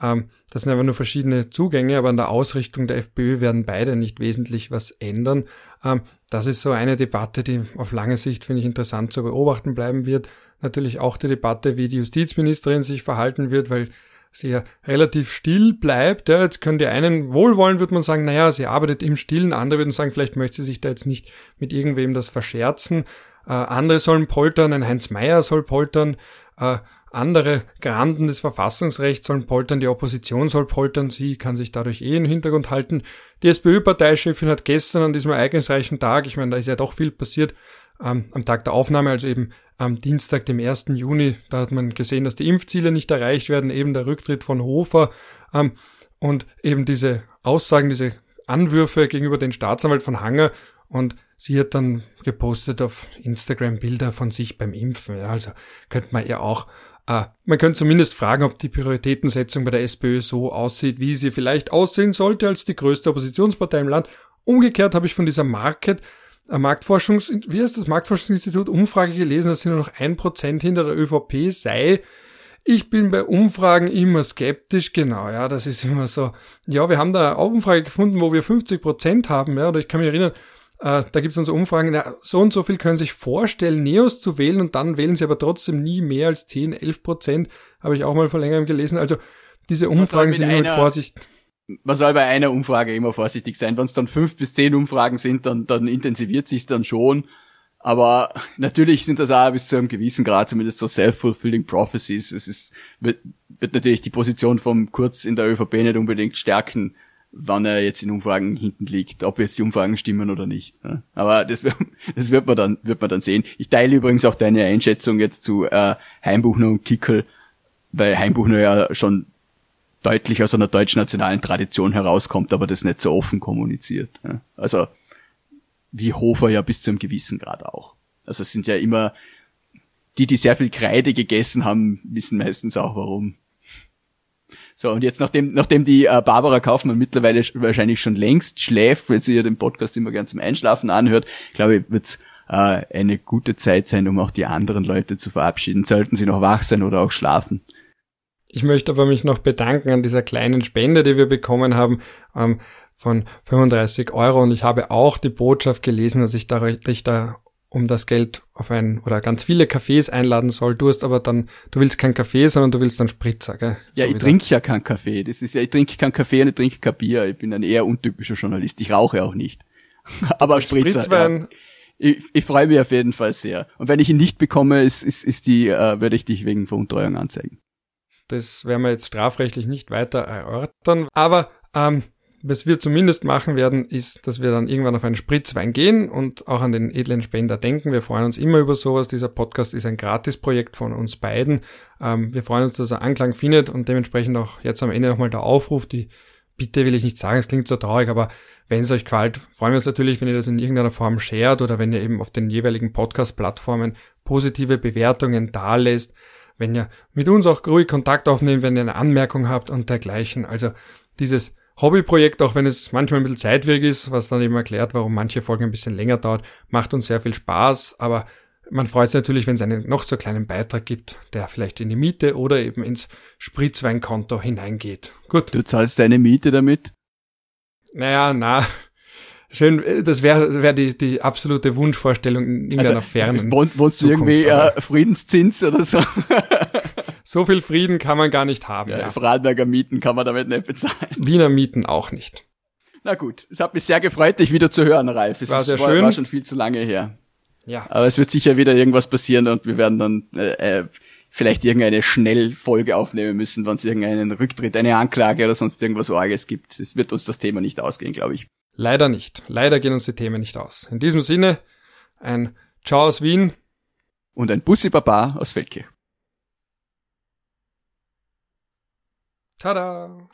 Ähm, das sind aber nur verschiedene Zugänge, aber an der Ausrichtung der FPÖ werden beide nicht wesentlich was ändern. Ähm, das ist so eine Debatte, die auf lange Sicht, finde ich, interessant zu beobachten bleiben wird. Natürlich auch die Debatte, wie die Justizministerin sich verhalten wird, weil sehr relativ still bleibt. Ja, jetzt können die einen wohlwollen, würde man sagen, naja, sie arbeitet im Stillen, andere würden sagen, vielleicht möchte sie sich da jetzt nicht mit irgendwem das verscherzen. Äh, andere sollen poltern, ein Heinz Meyer soll poltern, äh, andere Granden des Verfassungsrechts sollen poltern, die Opposition soll poltern, sie kann sich dadurch eh im Hintergrund halten. Die SPÖ-Parteichefin hat gestern an diesem ereignisreichen Tag, ich meine, da ist ja doch viel passiert, ähm, am Tag der Aufnahme, also eben am Dienstag, dem 1. Juni, da hat man gesehen, dass die Impfziele nicht erreicht werden, eben der Rücktritt von Hofer ähm, und eben diese Aussagen, diese Anwürfe gegenüber den Staatsanwalt von Hanger und sie hat dann gepostet auf Instagram Bilder von sich beim Impfen. Ja, also könnte man ja auch, äh, man könnte zumindest fragen, ob die Prioritätensetzung bei der SPÖ so aussieht, wie sie vielleicht aussehen sollte als die größte Oppositionspartei im Land. Umgekehrt habe ich von dieser Market Marktforschungs, wie heißt das Marktforschungsinstitut Umfrage gelesen, dass sie nur noch ein Prozent hinter der ÖVP sei. Ich bin bei Umfragen immer skeptisch, genau, ja, das ist immer so. Ja, wir haben da eine Umfrage gefunden, wo wir 50 Prozent haben, ja, oder ich kann mich erinnern, äh, da gibt es dann so Umfragen, ja, so und so viel können sich vorstellen, Neos zu wählen und dann wählen sie aber trotzdem nie mehr als 10, 11 Prozent, habe ich auch mal vor längerem gelesen. Also diese Umfragen sind immer mit Vorsicht man soll bei einer Umfrage immer vorsichtig sein. Wenn es dann fünf bis zehn Umfragen sind, dann, dann intensiviert sich dann schon. Aber natürlich sind das auch bis zu einem gewissen Grad zumindest so self-fulfilling prophecies. Es ist, wird, wird natürlich die Position vom Kurz in der ÖVP nicht unbedingt stärken, wann er jetzt in Umfragen hinten liegt, ob jetzt die Umfragen stimmen oder nicht. Aber das, das wird man dann, wird man dann sehen. Ich teile übrigens auch deine Einschätzung jetzt zu äh, Heimbuchner und Kickel, weil Heimbuchner ja schon deutlich aus einer deutsch-nationalen Tradition herauskommt, aber das nicht so offen kommuniziert. Ja. Also wie Hofer ja bis zu einem gewissen Grad auch. Also es sind ja immer die, die sehr viel Kreide gegessen haben, wissen meistens auch warum. So, und jetzt, nachdem, nachdem die äh, Barbara Kaufmann mittlerweile wahrscheinlich schon längst schläft, weil sie ja den Podcast immer gern zum Einschlafen anhört, glaube ich, wird es äh, eine gute Zeit sein, um auch die anderen Leute zu verabschieden, sollten sie noch wach sein oder auch schlafen. Ich möchte aber mich noch bedanken an dieser kleinen Spende, die wir bekommen haben. Ähm, von 35 Euro und ich habe auch die Botschaft gelesen, dass ich da, dich da um das Geld auf ein oder ganz viele Cafés einladen soll. Du hast aber dann, du willst kein Kaffee, sondern du willst dann Spritzer, gell? Ja, so ich trinke ja keinen Kaffee. Das ist ja, ich trinke keinen Kaffee und ich trinke kein Bier. Ich bin ein eher untypischer Journalist. Ich rauche auch nicht. *laughs* aber Spritzer. Spritzwein. Ja. Ich, ich freue mich auf jeden Fall sehr. Und wenn ich ihn nicht bekomme, ist, ist, ist die, äh, werde ich dich wegen Veruntreuung anzeigen. Das werden wir jetzt strafrechtlich nicht weiter erörtern. Aber ähm, was wir zumindest machen werden, ist, dass wir dann irgendwann auf einen Spritzwein gehen und auch an den edlen Spender denken. Wir freuen uns immer über sowas. Dieser Podcast ist ein Gratisprojekt von uns beiden. Ähm, wir freuen uns, dass er Anklang findet und dementsprechend auch jetzt am Ende nochmal der Aufruf, die Bitte will ich nicht sagen, es klingt so traurig, aber wenn es euch gefällt, freuen wir uns natürlich, wenn ihr das in irgendeiner Form shared oder wenn ihr eben auf den jeweiligen Podcast-Plattformen positive Bewertungen dalässt, wenn ihr mit uns auch ruhig Kontakt aufnehmt, wenn ihr eine Anmerkung habt und dergleichen. Also dieses Hobbyprojekt, auch wenn es manchmal ein bisschen zeitwirk ist, was dann eben erklärt, warum manche Folgen ein bisschen länger dauert, macht uns sehr viel Spaß, aber man freut sich natürlich, wenn es einen noch so kleinen Beitrag gibt, der vielleicht in die Miete oder eben ins Spritzweinkonto hineingeht. Gut. Du zahlst deine Miete damit? Naja, na, schön, das wäre wär die, die absolute Wunschvorstellung in irgendeiner also, fernen Wohnst, wohnst du irgendwie äh, Friedenszins oder so? *laughs* So viel Frieden kann man gar nicht haben. Ja, ja. Vorarlberger Mieten kann man damit nicht bezahlen. Wiener Mieten auch nicht. Na gut, es hat mich sehr gefreut, dich wieder zu hören, Ralf. Es war sehr war, schön. War schon viel zu lange her. Ja. Aber es wird sicher wieder irgendwas passieren und wir werden dann äh, äh, vielleicht irgendeine Schnellfolge aufnehmen müssen, wenn es irgendeinen Rücktritt, eine Anklage oder sonst irgendwas Orges gibt. Es wird uns das Thema nicht ausgehen, glaube ich. Leider nicht. Leider gehen uns die Themen nicht aus. In diesem Sinne, ein Ciao aus Wien. Und ein Bussi Baba aus Feldkirch. Tada!